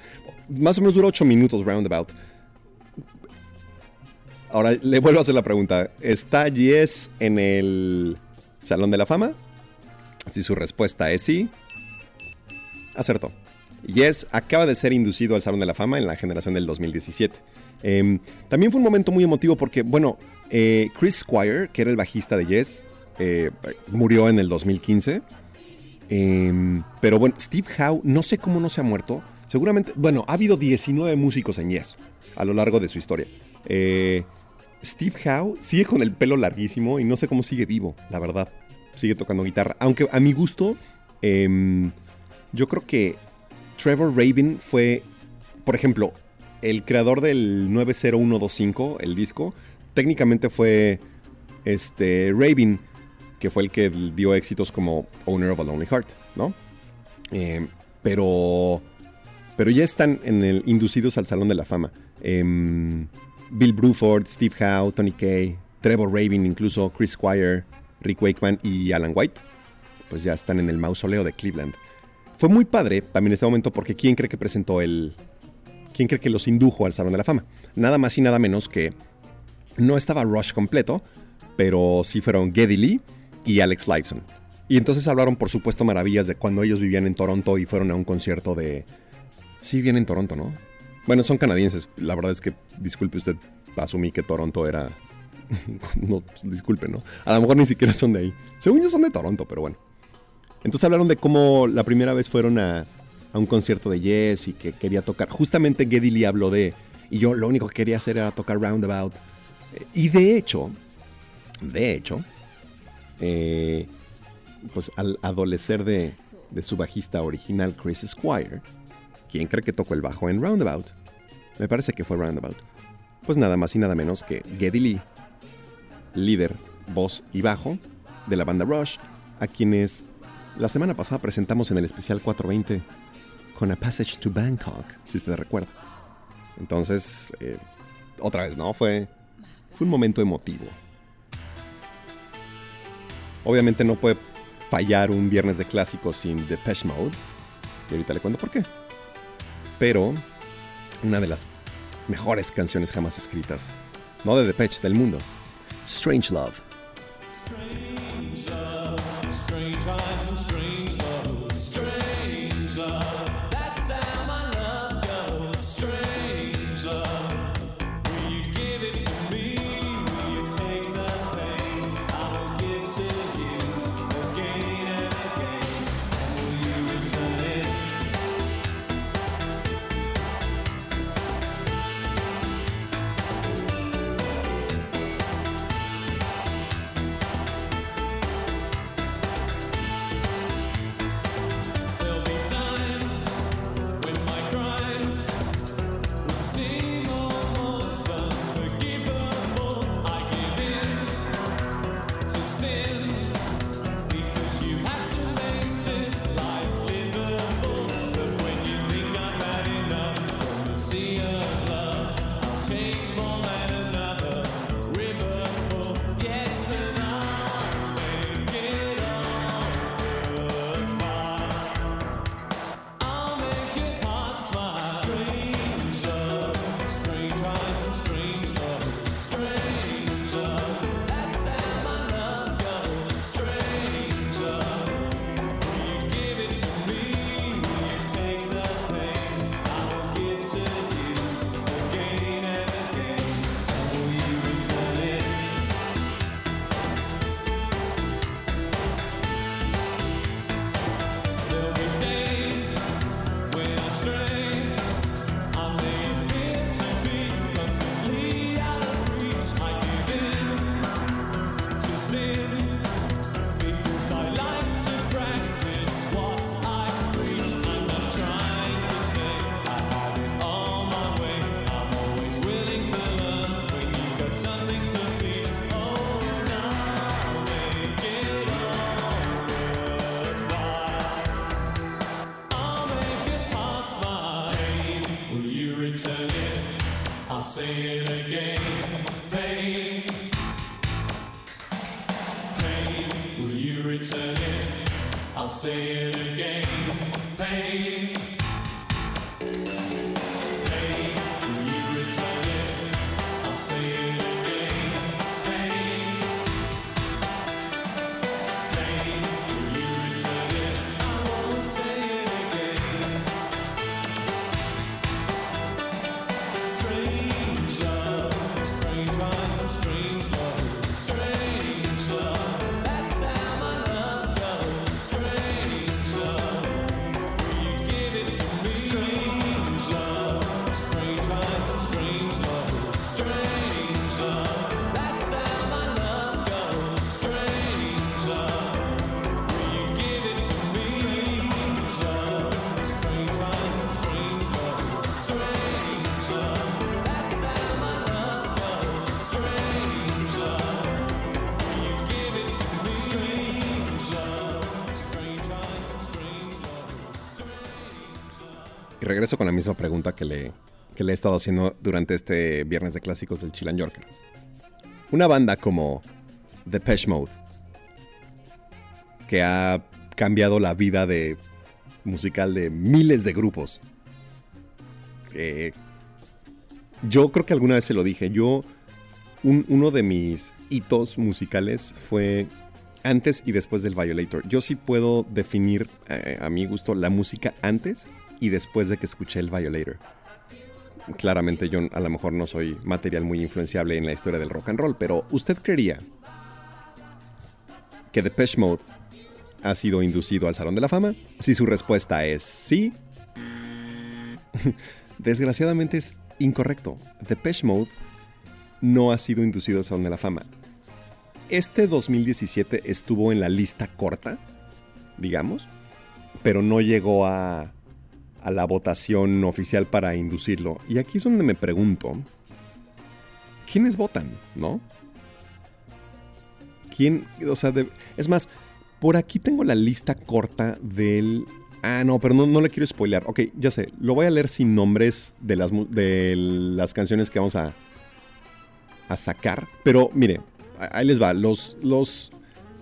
Más o menos dura 8 minutos Roundabout. Ahora le vuelvo a hacer la pregunta. ¿Está Yes en el Salón de la Fama? Si su respuesta es sí, acertó. Yes acaba de ser inducido al Salón de la Fama en la generación del 2017. Em, también fue un momento muy emotivo porque, bueno, eh, Chris Squire, que era el bajista de Yes, eh, murió en el 2015. Em, pero bueno, Steve Howe, no sé cómo no se ha muerto. Seguramente, bueno, ha habido 19 músicos en Yes a lo largo de su historia. Eh, Steve Howe sigue con el pelo larguísimo y no sé cómo sigue vivo, la verdad. Sigue tocando guitarra. Aunque a mi gusto, em, yo creo que Trevor Rabin fue, por ejemplo, el creador del 90125, el disco, técnicamente fue este Rabin, que fue el que dio éxitos como Owner of a Lonely Heart, ¿no? Eh, pero, pero ya están en el, inducidos al Salón de la Fama. Em, Bill Bruford, Steve Howe, Tony Kay, Trevor Rabin, incluso Chris Squire, Rick Wakeman y Alan White, pues ya están en el mausoleo de Cleveland. Fue muy padre también en este momento porque ¿quién cree que presentó el... ¿Quién cree que los indujo al Salón de la Fama? Nada más y nada menos que no estaba Rush completo, pero sí fueron Geddy Lee y Alex Lifeson. Y entonces hablaron, por supuesto, maravillas de cuando ellos vivían en Toronto y fueron a un concierto de... Sí, vivían en Toronto, ¿no? Bueno, son canadienses. La verdad es que, disculpe usted, asumí que Toronto era... (laughs) no, pues, disculpe, ¿no? A lo mejor ni siquiera son de ahí. Según yo son de Toronto, pero bueno. Entonces hablaron de cómo la primera vez fueron a, a un concierto de Yes y que quería tocar. Justamente Geddy Lee habló de... Y yo lo único que quería hacer era tocar Roundabout. Y de hecho, de hecho, eh, pues al adolecer de, de su bajista original Chris Squire, ¿quién cree que tocó el bajo en Roundabout? Me parece que fue Roundabout. Pues nada más y nada menos que Geddy Lee, líder, voz y bajo de la banda Rush, a quienes la semana pasada presentamos en el especial 420 con A Passage to Bangkok, si usted recuerda. Entonces, eh, otra vez, ¿no? Fue, fue un momento emotivo. Obviamente no puede fallar un viernes de clásicos sin Depeche Mode. Y ahorita le cuento por qué. Pero una de las mejores canciones jamás escritas. No de Depeche, del mundo. Strange Love. Con la misma pregunta que le, que le he estado haciendo durante este viernes de clásicos del Chilan Yorker. Una banda como Depeche Mode, que ha cambiado la vida de musical de miles de grupos. yo creo que alguna vez se lo dije. Yo, un- uno de mis hitos musicales fue antes y después del Violator. Yo sí puedo definir, eh, a mi gusto, la música antes y después de que escuché el Violator. Claramente yo a lo mejor no soy material muy influenciable en la historia del rock and roll, pero ¿usted creería que Depeche Mode ha sido inducido al Salón de la Fama? Si su respuesta es sí, (laughs) desgraciadamente es incorrecto. Depeche Mode no ha sido inducido al Salón de la Fama. Este 2017 estuvo en la lista corta, digamos, pero no llegó a, a la votación oficial para inducirlo. Y aquí es donde me pregunto, ¿quiénes votan, no? ¿Quién? O sea, de- es más, por aquí tengo la lista corta del... Ah, no, pero no, no le quiero spoilear. Ok, ya sé, lo voy a leer sin nombres de las, de las canciones que vamos a, a sacar. Pero mire, ahí les va. Los, los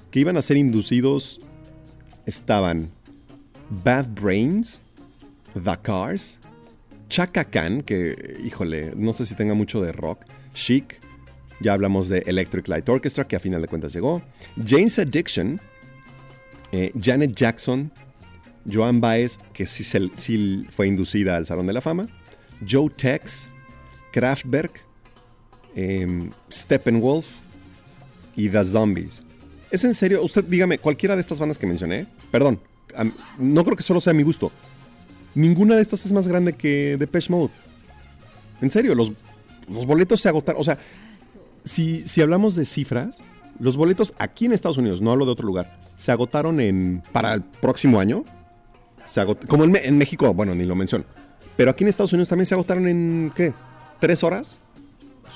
que iban a ser inducidos estaban Bad Brains, The Cars, Chaka Khan, que híjole, no sé si tenga mucho de rock, Chic, ya hablamos de Electric Light Orchestra, que a final de cuentas llegó, Jane's Addiction, eh, Janet Jackson, Joan Baez, que sí, se- fue inducida al Salón de la Fama, Joe Tex, Kraftwerk, em, Steppenwolf y The Zombies. ¿Es en serio? Usted dígame, cualquiera de estas bandas que mencioné, perdón, no creo que solo sea mi gusto. Ninguna de estas es más grande que Depeche Mode. En serio, los, los boletos se agotaron. O sea, si, si hablamos de cifras, los boletos aquí en Estados Unidos, no hablo de otro lugar, se agotaron en. para el próximo año. Se como en, en México, bueno, ni lo menciono. Pero aquí en Estados Unidos también se agotaron en. ¿qué? ¿Tres horas?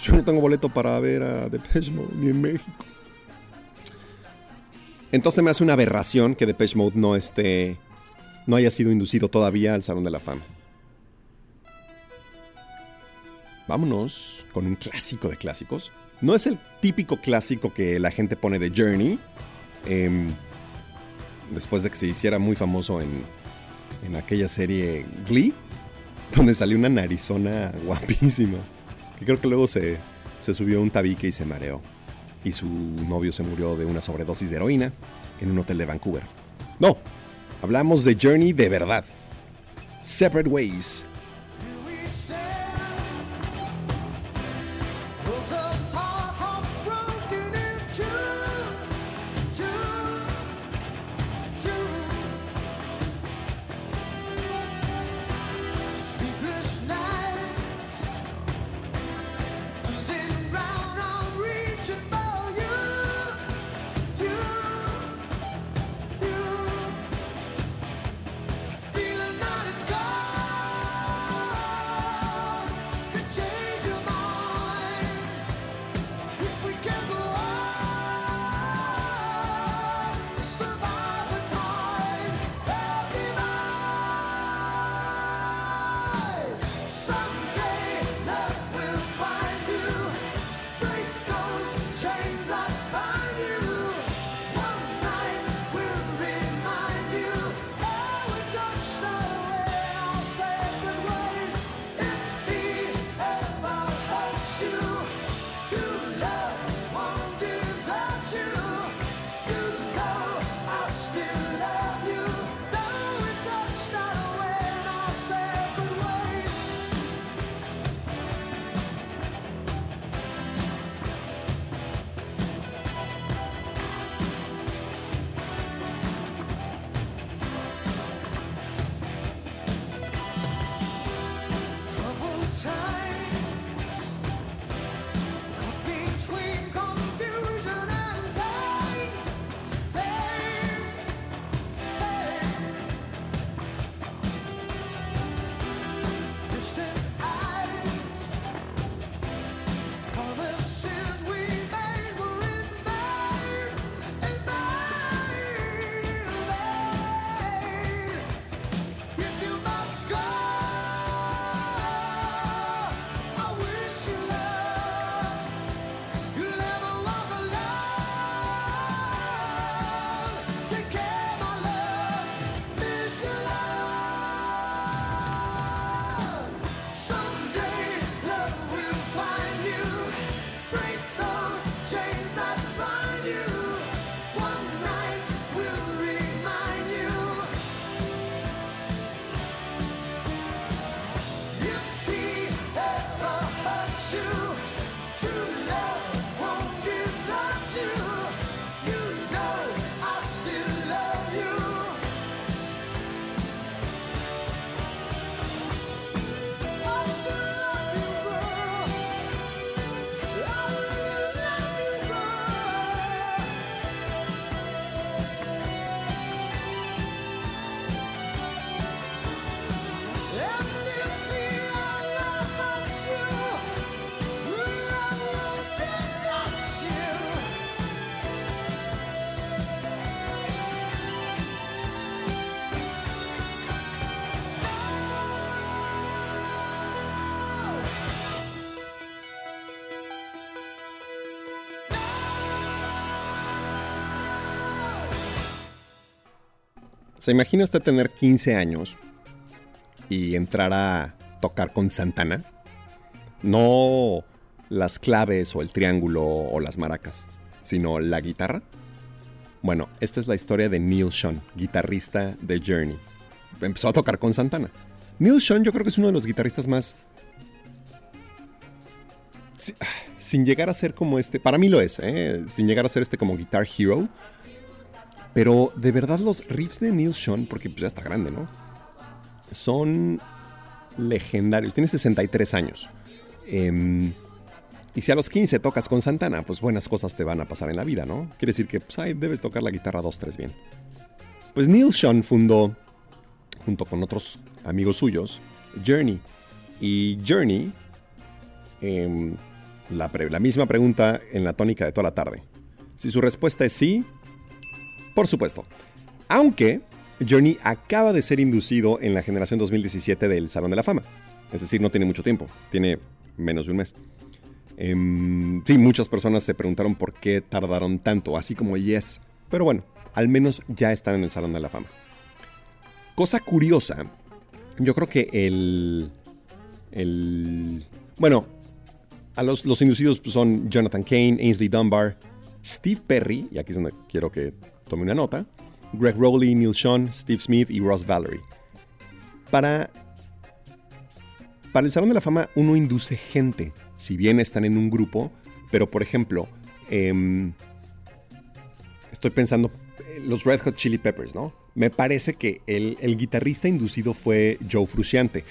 Yo no tengo boleto para ver a Depeche Mode ni en México. Entonces me hace una aberración que Depeche Mode no esté. No haya sido inducido todavía al Salón de la Fama. Vámonos con un clásico de clásicos. No es el típico clásico que la gente pone de Journey. em, después de que se hiciera muy famoso en, en aquella serie Glee, donde salió una narizona guapísima. Que creo que luego se, se subió a un tabique y se mareó. Y su novio se murió de una sobredosis de heroína en un hotel de Vancouver. No, hablamos de Journey de verdad. Separate Ways. ¿Se imagina usted tener 15 años y entrar a tocar con Santana? No las claves o el triángulo o las maracas, sino la guitarra. Bueno, esta es la historia de Neil Sean, guitarrista de Journey. Empezó a tocar con Santana. Neil Sean yo creo que es uno de los guitarristas más... Si- Sin llegar a ser como este, para mí lo es, ¿eh? sin llegar a ser este como Guitar Hero, pero de verdad los riffs de Neil Sean, porque pues ya está grande, ¿no? Son legendarios. Tiene 63 años. Em, y si a los 15 tocas con Santana, pues buenas cosas te van a pasar en la vida, ¿no? Quiere decir que pues, debes tocar la guitarra 2-3 bien. Pues Neil Sean fundó, junto con otros amigos suyos, Journey. Y Journey, em, la misma pregunta en la tónica de toda la tarde. Si su respuesta es sí, por supuesto. Aunque Journey acaba de ser inducido en la generación 2017 del Salón de la Fama. Es decir, no tiene mucho tiempo, tiene menos de un mes. Em, sí, muchas personas se preguntaron por qué tardaron tanto, así como Yes. Pero bueno, al menos ya están en el Salón de la Fama. Cosa curiosa, yo creo que el... el bueno, a los, los inducidos pues, son Jonathan Kane, Ainsley Dunbar, Steve Perry, y aquí es donde quiero que tome una nota, Greg Rowley, Neil Sean, Steve Smith y Ross Valerie. Para, para el Salón de la Fama uno induce gente, si bien están en un grupo, pero por ejemplo, em, estoy pensando, eh, los Red Hot Chili Peppers, ¿no? Me parece que el, el guitarrista inducido fue Joe Frusciante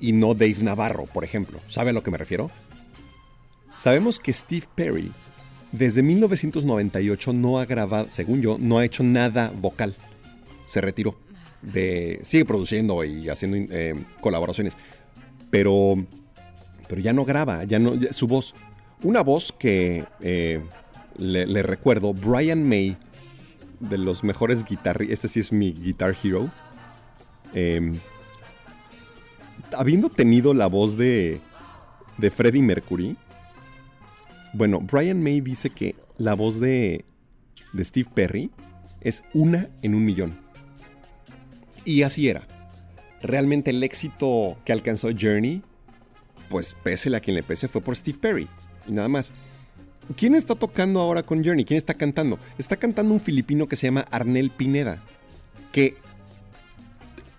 y no Dave Navarro, por ejemplo. ¿Sabe a lo que me refiero? Sabemos que Steve Perry desde 1998 no ha grabado, según yo, no ha hecho nada vocal. Se retiró. Sigue produciendo y haciendo eh, colaboraciones. Pero, pero ya no graba, ya no, su voz. Una voz que eh, le, le recuerdo, Brian May, de los mejores guitarristas, este sí es mi Guitar Hero. Em, habiendo tenido la voz de, de Freddie Mercury, bueno, Brian May dice que la voz de, de Steve Perry es una en un millón. Y así era. Realmente el éxito que alcanzó Journey, pues pésele a quien le pese, fue por Steve Perry. Y nada más. ¿Quién está tocando ahora con Journey? ¿Quién está cantando? Está cantando un filipino que se llama Arnel Pineda. Que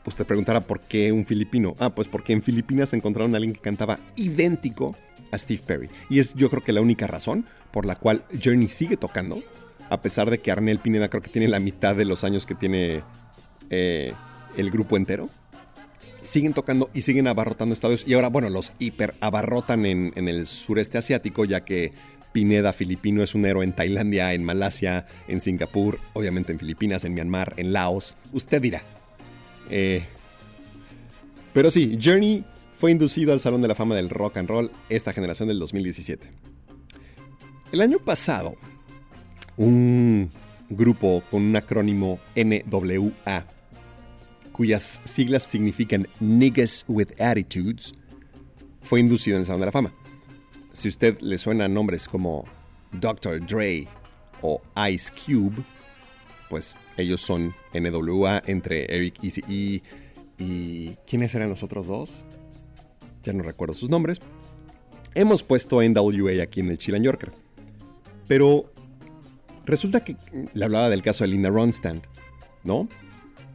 pues te preguntará por qué un filipino. Ah, pues porque en Filipinas encontraron a alguien que cantaba idéntico a Steve Perry. Y es yo creo que la única razón por la cual Journey sigue tocando, a pesar de que Arnel Pineda creo que tiene la mitad de los años que tiene eh, el grupo entero. Siguen tocando y siguen abarrotando estadios. Y ahora, bueno, los hiper abarrotan en, en el sureste asiático, ya que Pineda filipino es un héroe en Tailandia, en Malasia, en Singapur, obviamente en Filipinas, en Myanmar, en Laos. Usted dirá. Eh, pero sí, Journey fue inducido al Salón de la Fama del Rock and Roll esta generación del 2017. El año pasado, un grupo con un acrónimo NWA, cuyas siglas significan Niggas with Attitudes, fue inducido en el Salón de la Fama. Si usted le suena nombres como Dr. Dre o Ice Cube, pues ellos son NWA entre Eric Easy E y ¿quiénes eran los otros dos? Ya no recuerdo sus nombres. Hemos puesto NWA aquí en el Chilean Yorker. Pero resulta que le hablaba del caso de Linda Ronstadt, ¿no?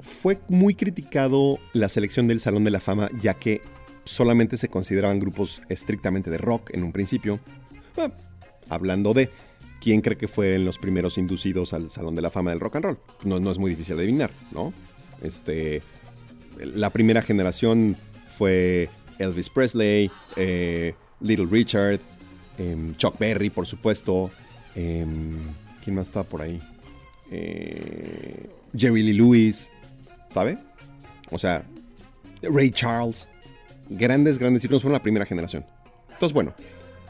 Fue muy criticado la selección del Salón de la Fama ya que solamente se consideraban grupos estrictamente de rock en un principio. Hablando de quién cree que fueron los primeros inducidos al Salón de la Fama del Rock and Roll. No, no es muy difícil adivinar, ¿no? Este, la primera generación fue Elvis Presley, eh, Little Richard, em, Chuck Berry, por supuesto. em, ¿Quién más está por ahí? Eh, Jerry Lee Lewis, ¿sabe? O sea, Ray Charles. Grandes, grandes íconos fueron la primera generación. Entonces, bueno,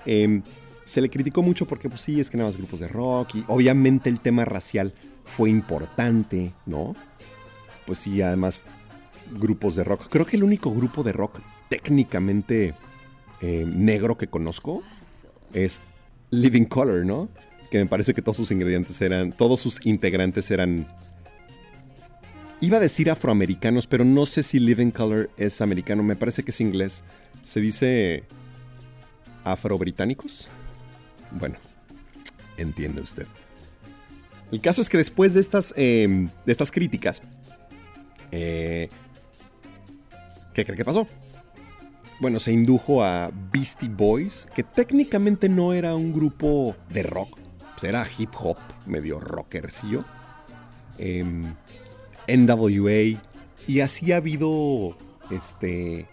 em, se le criticó mucho porque, pues sí, es que nada más grupos de rock y obviamente el tema racial fue importante, ¿no? Pues sí, además, grupos de rock. Creo que el único grupo de rock técnicamente eh, negro que conozco es Living Color, ¿no? Que me parece que todos sus ingredientes eran, todos sus integrantes eran Iba a decir afroamericanos, pero no sé si Living Color es americano. Me parece que es inglés. Se dice afrobritánicos. Bueno, entiende usted. El caso es que después de estas, eh, de estas críticas, eh, ¿qué cree que pasó? Bueno, se indujo a Beastie Boys, que técnicamente no era un grupo de rock, pues era hip hop, medio rockercillo. Em, NWA, y así ha habido este,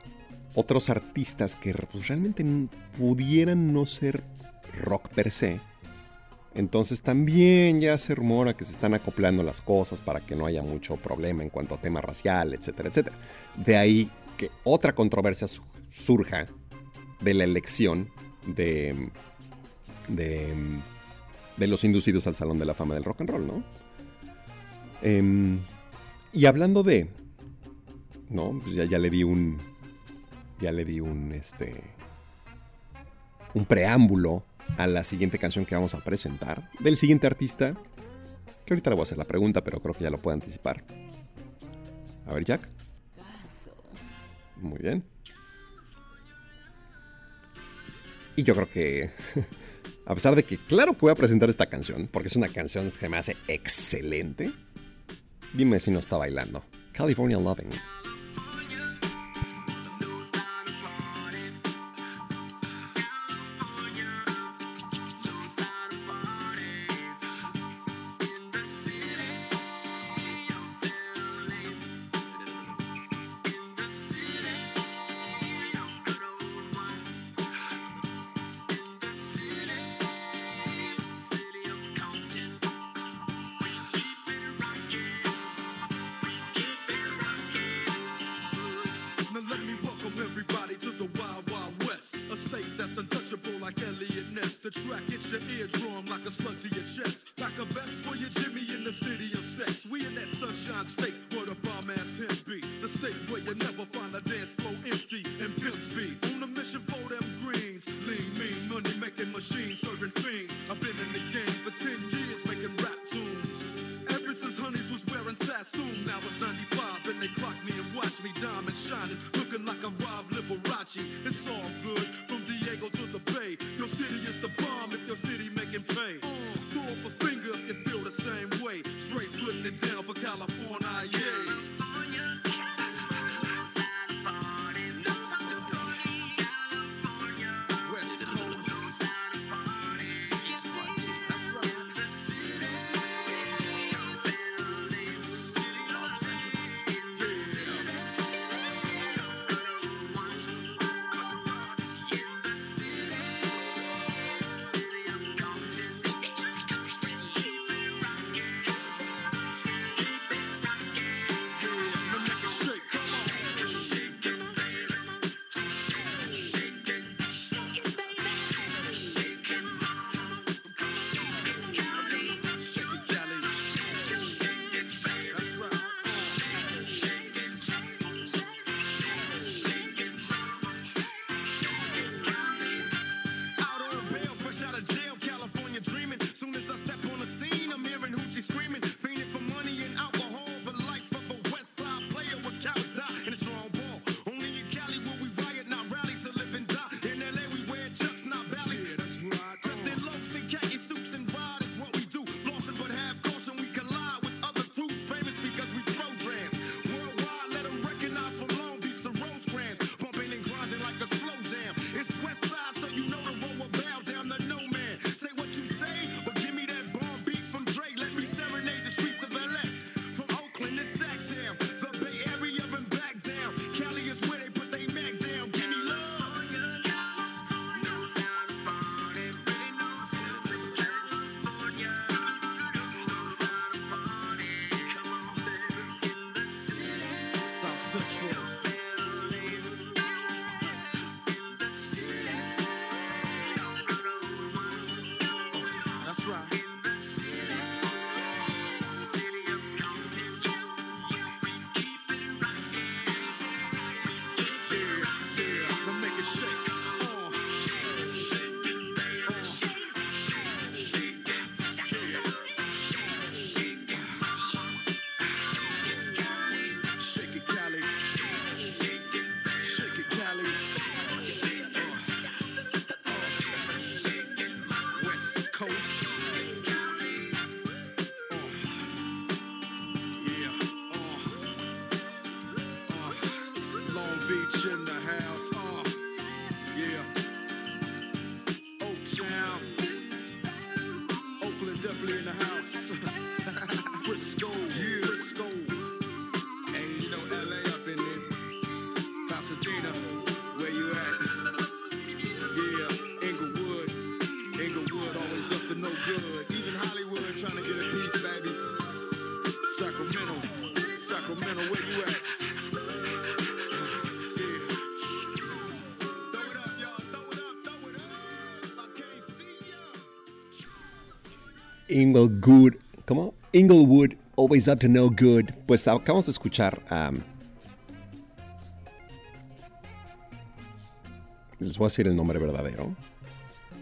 otros artistas que pues, realmente pudieran no ser rock per se. Entonces también ya se rumora que se están acoplando las cosas para que no haya mucho problema en cuanto a tema racial, etcétera, etcétera. De ahí que otra controversia su- surja de la elección de, de, de los inducidos al Salón de la Fama del Rock and Roll, ¿no? Em, y hablando de, no, Pues ya, ya le di un, ya le di un, este, un preámbulo a la siguiente canción que vamos a presentar del siguiente artista. Que ahorita le voy a hacer la pregunta, pero creo que ya lo puedo anticipar. A ver, Jack. Muy bien. Y yo creo que, (laughs) a pesar de que, claro que voy a presentar esta canción, porque es una canción que me hace excelente, dime si no está bailando. California Loving. South Central. Inglewood. ¿Cómo? Inglewood, always up to no good. Pues acabamos de escuchar a. les voy a decir el nombre verdadero.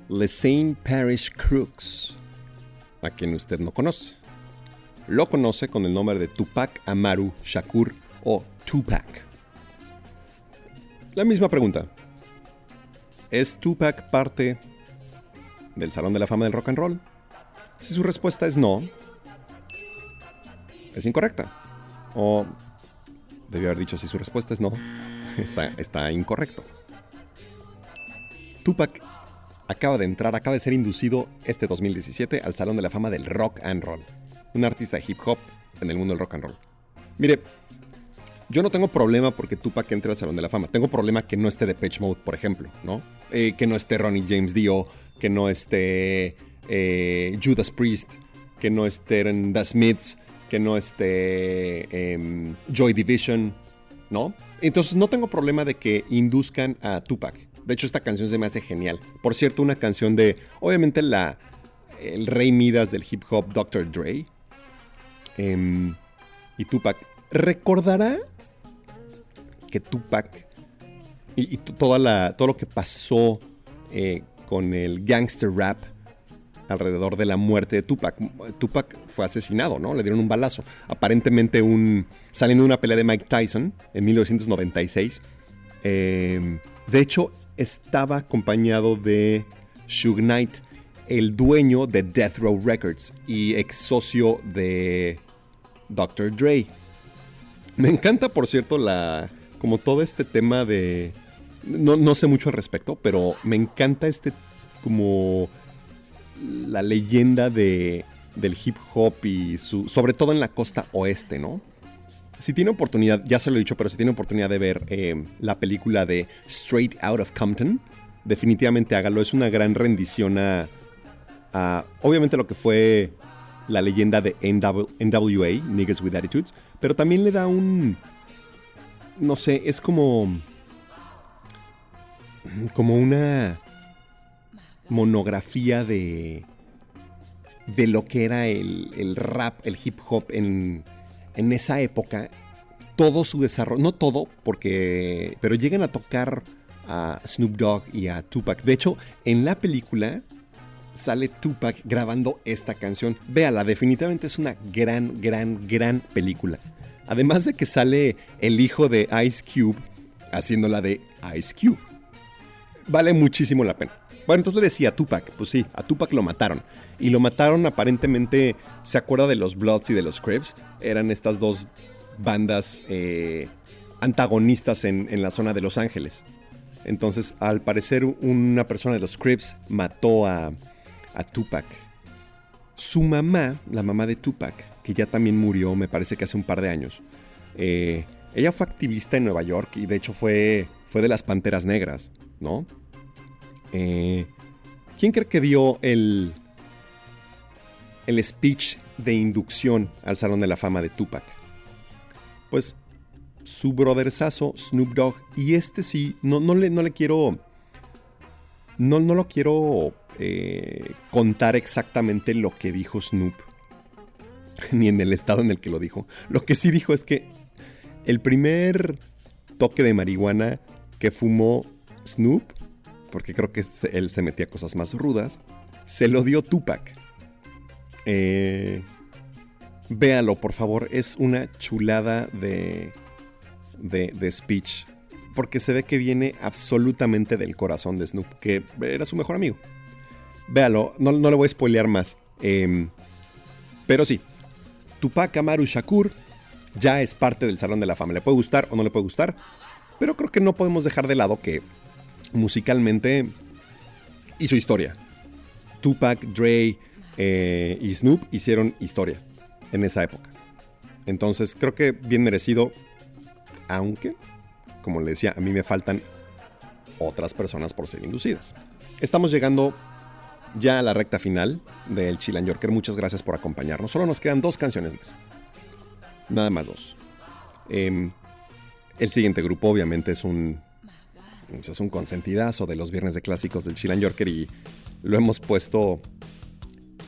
Lesane Parish Crooks. A quien usted no conoce. Lo conoce con el nombre de Tupac Amaru Shakur o Tupac. La misma pregunta. ¿Es Tupac parte del Salón de la Fama del Rock and Roll? Si su respuesta es no, es incorrecta. O debió haber dicho si su respuesta es no, (laughs) está, está incorrecto. Tupac acaba de entrar, acaba de ser inducido este 2017 al Salón de la Fama del Rock and Roll. Un artista de hip hop en el mundo del rock and roll. Mire, yo no tengo problema porque Tupac entre al Salón de la Fama. Tengo problema que no esté de Pitch Mode, por ejemplo, ¿no? Eh, que no esté Ronnie James Dio, que no esté eh, Judas Priest, que no estén The Smiths, que no esté em, Joy Division, ¿no? Entonces no tengo problema de que induzcan a Tupac. De hecho, esta canción se me hace genial. Por cierto, una canción de, obviamente, la, el rey Midas del hip hop, Dr. Dre. em, y Tupac. Recordará que Tupac y, toda la, todo lo que pasó eh, con el gangster rap alrededor de la muerte de Tupac. Tupac fue asesinado, ¿no? Le dieron un balazo. Aparentemente un saliendo de una pelea de Mike Tyson en 1996. Eh, de hecho, estaba acompañado de Suge Knight, el dueño de Death Row Records y ex socio de Dr. Dre. Me encanta, por cierto, la como todo este tema de no, no sé mucho al respecto, pero me encanta este como la leyenda de, del hip hop y su sobre todo en la costa oeste, ¿no? Si tiene oportunidad, ya se lo he dicho, pero si tiene oportunidad de ver eh, la película de Straight Out of Compton, definitivamente hágalo. Es una gran rendición a, a, obviamente lo que fue la leyenda de NW NWA, Niggas with Attitudes, pero también le da un, no sé, es como, como una monografía de, de lo que era el, el rap, el hip hop en, en esa época. Todo su desarrollo, no todo, porque, pero llegan a tocar a Snoop Dogg y a Tupac. De hecho, en la película sale Tupac grabando esta canción. Véala, definitivamente es una gran, gran, gran película. Además de que sale el hijo de Ice Cube haciéndola de Ice Cube. Vale muchísimo la pena. Bueno, entonces le decía a Tupac, pues sí, a Tupac lo mataron. Y lo mataron aparentemente, ¿se acuerda de los Bloods y de los Crips? Eran estas dos bandas eh, antagonistas en, la zona de Los Ángeles. Entonces, al parecer, una persona de los Crips mató a, a Tupac. Su mamá, la mamá de Tupac, que ya también murió, me parece que hace un par de años, eh, ella fue activista en Nueva York y de hecho fue, fue de las Panteras Negras, ¿no? Eh, ¿Quién cree que dio el, el speech de inducción al Salón de la Fama de Tupac? Pues su brotherzazo Snoop Dogg. Y este sí, no, no, le, no le quiero. No, no lo quiero eh, contar exactamente lo que dijo Snoop. (laughs) Ni en el estado en el que lo dijo. Lo que sí dijo es que el primer toque de marihuana que fumó Snoop, porque creo que él se metía cosas más rudas, se lo dio Tupac. Eh, véalo, por favor, es una chulada de, de, speech. Porque se ve que viene absolutamente del corazón de Snoop, que era su mejor amigo. Véalo, no, no le voy a spoilear más. Em, pero sí, Tupac Amaru Shakur ya es parte del Salón de la Fama. Le puede gustar o no le puede gustar, pero creo que no podemos dejar de lado que musicalmente hizo historia. Tupac, Dre eh, y Snoop hicieron historia en esa época. Entonces creo que bien merecido, aunque, como le decía, a mí me faltan otras personas por ser inducidas. Estamos llegando ya a la recta final del Chilan Yorker. Muchas gracias por acompañarnos. Solo nos quedan dos canciones más. Nada más dos. Em, el siguiente grupo obviamente es un, es un consentidazo de los viernes de clásicos del Chilan Yorker y lo hemos puesto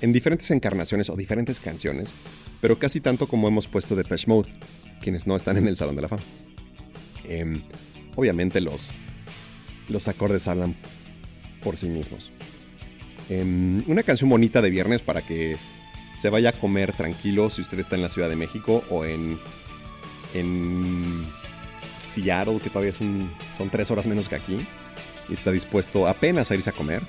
en diferentes encarnaciones o diferentes canciones, pero casi tanto como hemos puesto de Mode, quienes no están en el Salón de la Fama. Em, obviamente los, los acordes hablan por sí mismos. Em, una canción bonita de viernes para que se vaya a comer tranquilo si usted está en la Ciudad de México o en, en Seattle, que todavía son tres horas menos que aquí, y está dispuesto apenas a irse a comer,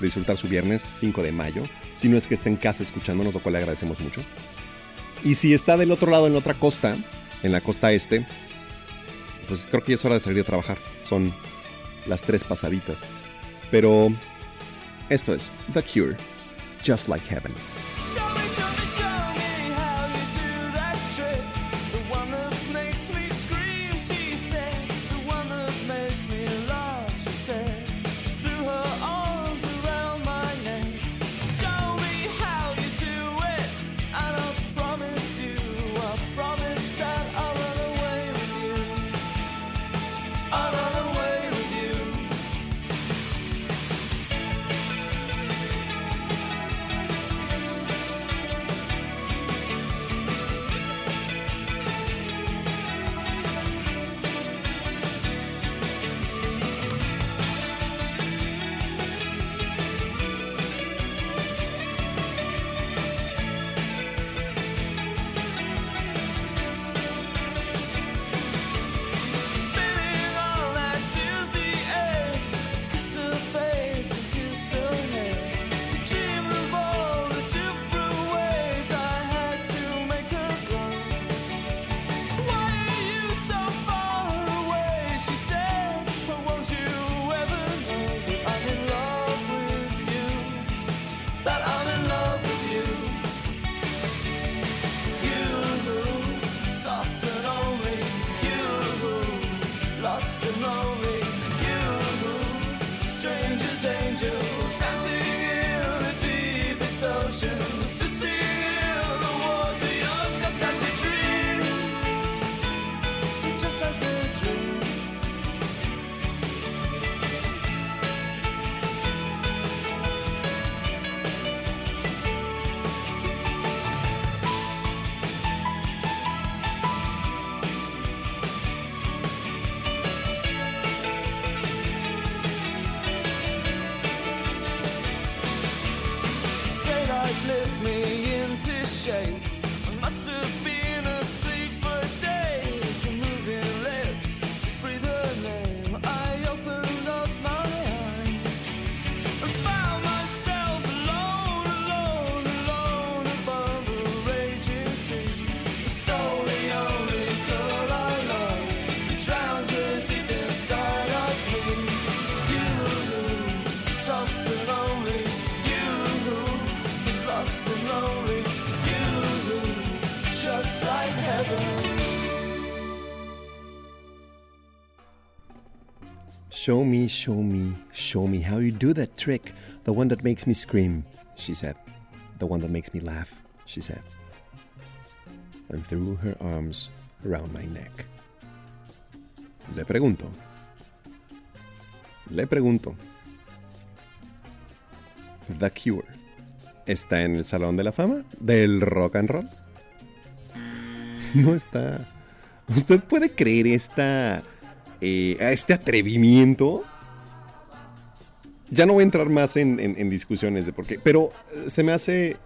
disfrutar su viernes 5 de mayo, si no es que esté en casa escuchándonos, lo cual le agradecemos mucho. Y si está del otro lado, en la otra costa, en la costa este, pues creo que ya es hora de salir a trabajar. Son las tres pasaditas. Pero esto es The Cure, Just Like Heaven. Show me, show me how you do that trick. The one that makes me scream, she said. The one that makes me laugh, she said. And threw her arms around my neck. Le pregunto. Le pregunto. The Cure. ¿Está en el Salón de la Fama del Rock and Roll? (laughs) No está. ¿Usted puede creer esta eh, este atrevimiento. Ya no voy a entrar más en, discusiones de por qué, pero eh, se me hace,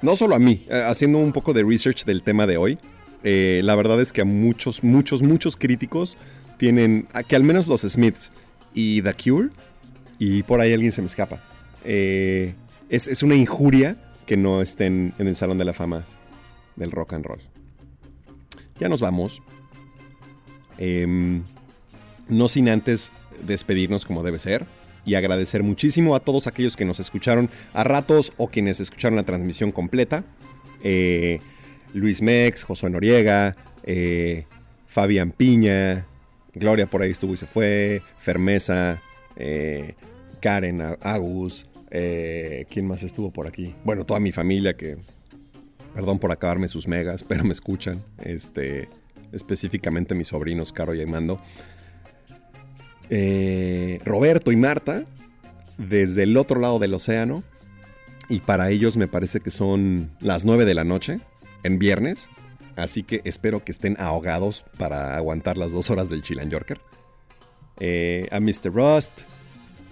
no solo a mí, eh, haciendo un poco de research del tema de hoy, eh, la verdad es que a muchos, muchos, muchos críticos tienen, que al menos los Smiths y The Cure, y por ahí alguien se me escapa, es, es una injuria que no estén en el Salón de la Fama del Rock and Roll. Ya nos vamos. Em, no sin antes despedirnos como debe ser y agradecer muchísimo a todos aquellos que nos escucharon a ratos o quienes escucharon la transmisión completa. Eh, Luis Mex, Josué Noriega, eh, Fabián Piña, Gloria por ahí estuvo y se fue, Fermesa, eh, Karen Agus, eh, ¿quién más estuvo por aquí? Bueno, toda mi familia que, perdón por acabarme sus megas, (laughs) pero me escuchan, este, específicamente mis sobrinos Caro y Armando. Eh, Roberto y Marta, desde el otro lado del océano, Y para ellos me parece que son las 9 de la noche, en viernes. Así que espero que estén ahogados para aguantar las dos horas del Chilan Yorker. Eh, a Mr. Rust,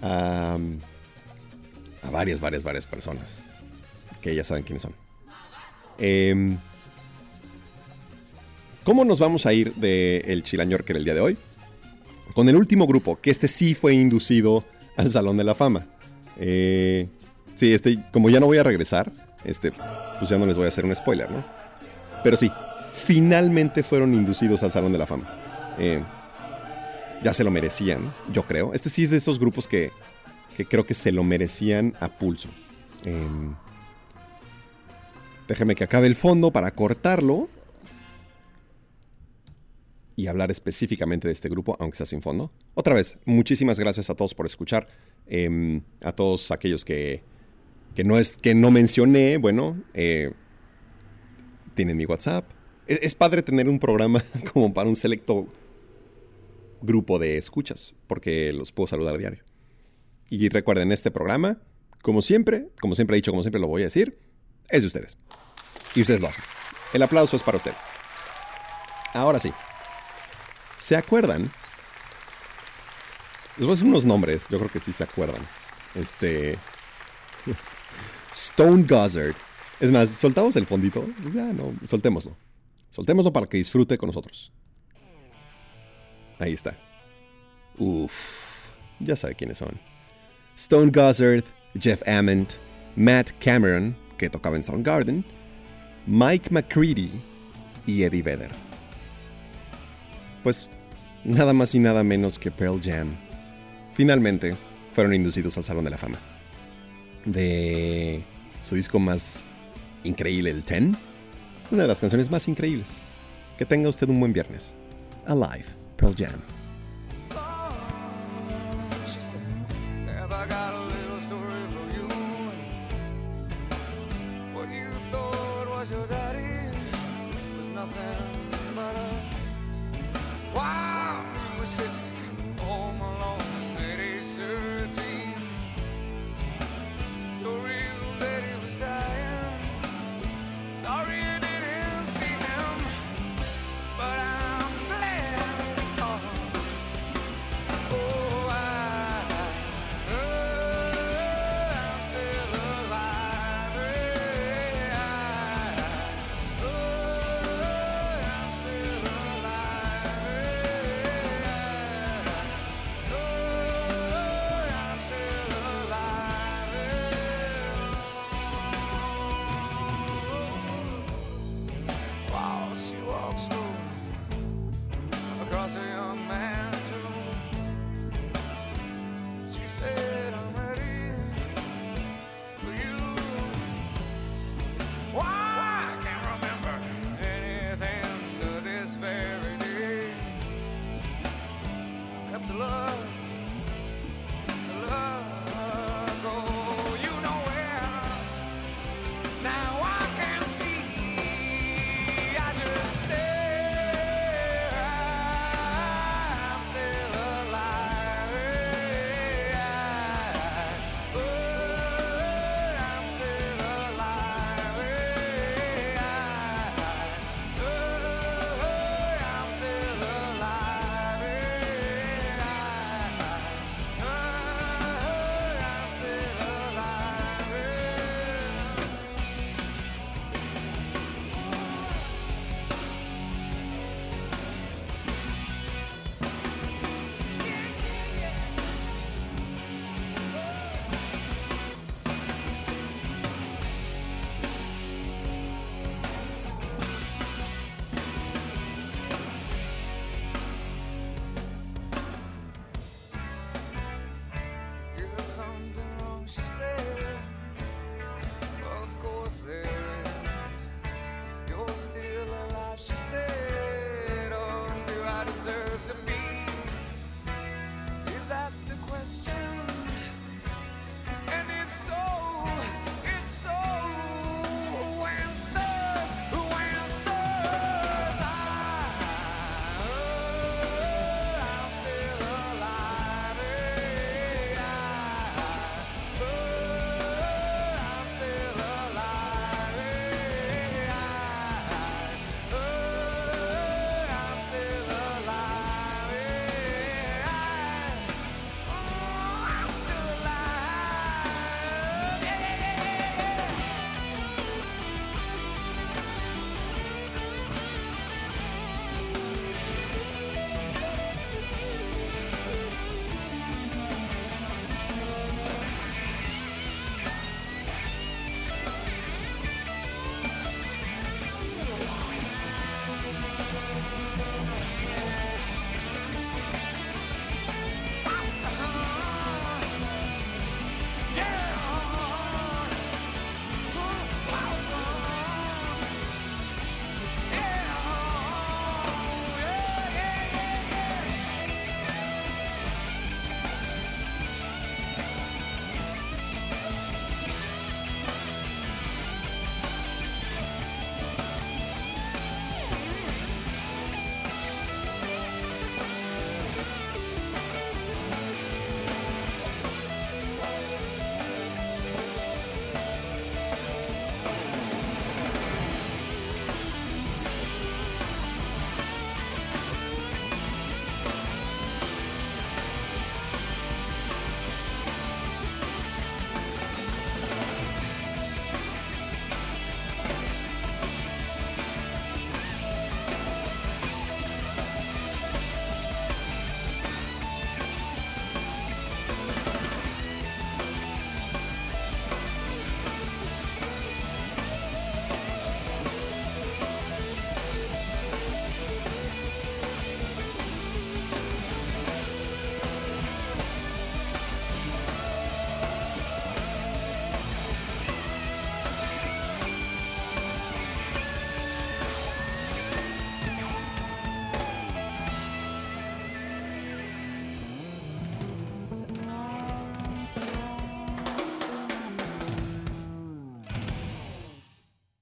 a, varias, varias, varias personas que ya saben quiénes son. Em, ¿Cómo nos vamos a ir del Chilan Yorker el día de hoy? Con el último grupo, que este sí fue inducido al Salón de la Fama. Eh, sí, este, como ya no voy a regresar, este, pues ya no les voy a hacer un spoiler, ¿no? Pero sí, finalmente fueron inducidos al Salón de la Fama. Eh, ya se lo merecían, yo creo. Este sí es de esos grupos que, que creo que se lo merecían a pulso. Em, déjeme que acabe el fondo para cortarlo y hablar específicamente de este grupo, aunque sea sin fondo. Otra vez, muchísimas gracias a todos por escuchar. Em, a todos aquellos que, que, no es, que no mencioné, bueno, eh, tienen mi WhatsApp. Es, es padre tener un programa (laughs) como para un selecto grupo de escuchas, porque los puedo saludar a diario. Y recuerden, este programa, como siempre, como siempre he dicho, como siempre lo voy a decir, es de ustedes. Y ustedes lo hacen. El aplauso es para ustedes. Ahora sí. ¿Se acuerdan? Les voy a decir unos nombres, yo creo que sí se acuerdan. Este. (laughs) Stone Gossard. Es más, soltamos el fondito. Pues ya, no, soltémoslo. Soltémoslo para que disfrute con nosotros. Ahí está. Uf, ya sabe quiénes son. Stone Gossard, Jeff Ament, Matt Cameron, que tocaba en Soundgarden, Mike McCready y Eddie Vedder pues nada más y nada menos que Pearl Jam, finalmente fueron inducidos al Salón de la Fama. De su disco más increíble, el Ten, una de las canciones más increíbles. Que tenga usted un buen viernes. Alive, Pearl Jam. nothing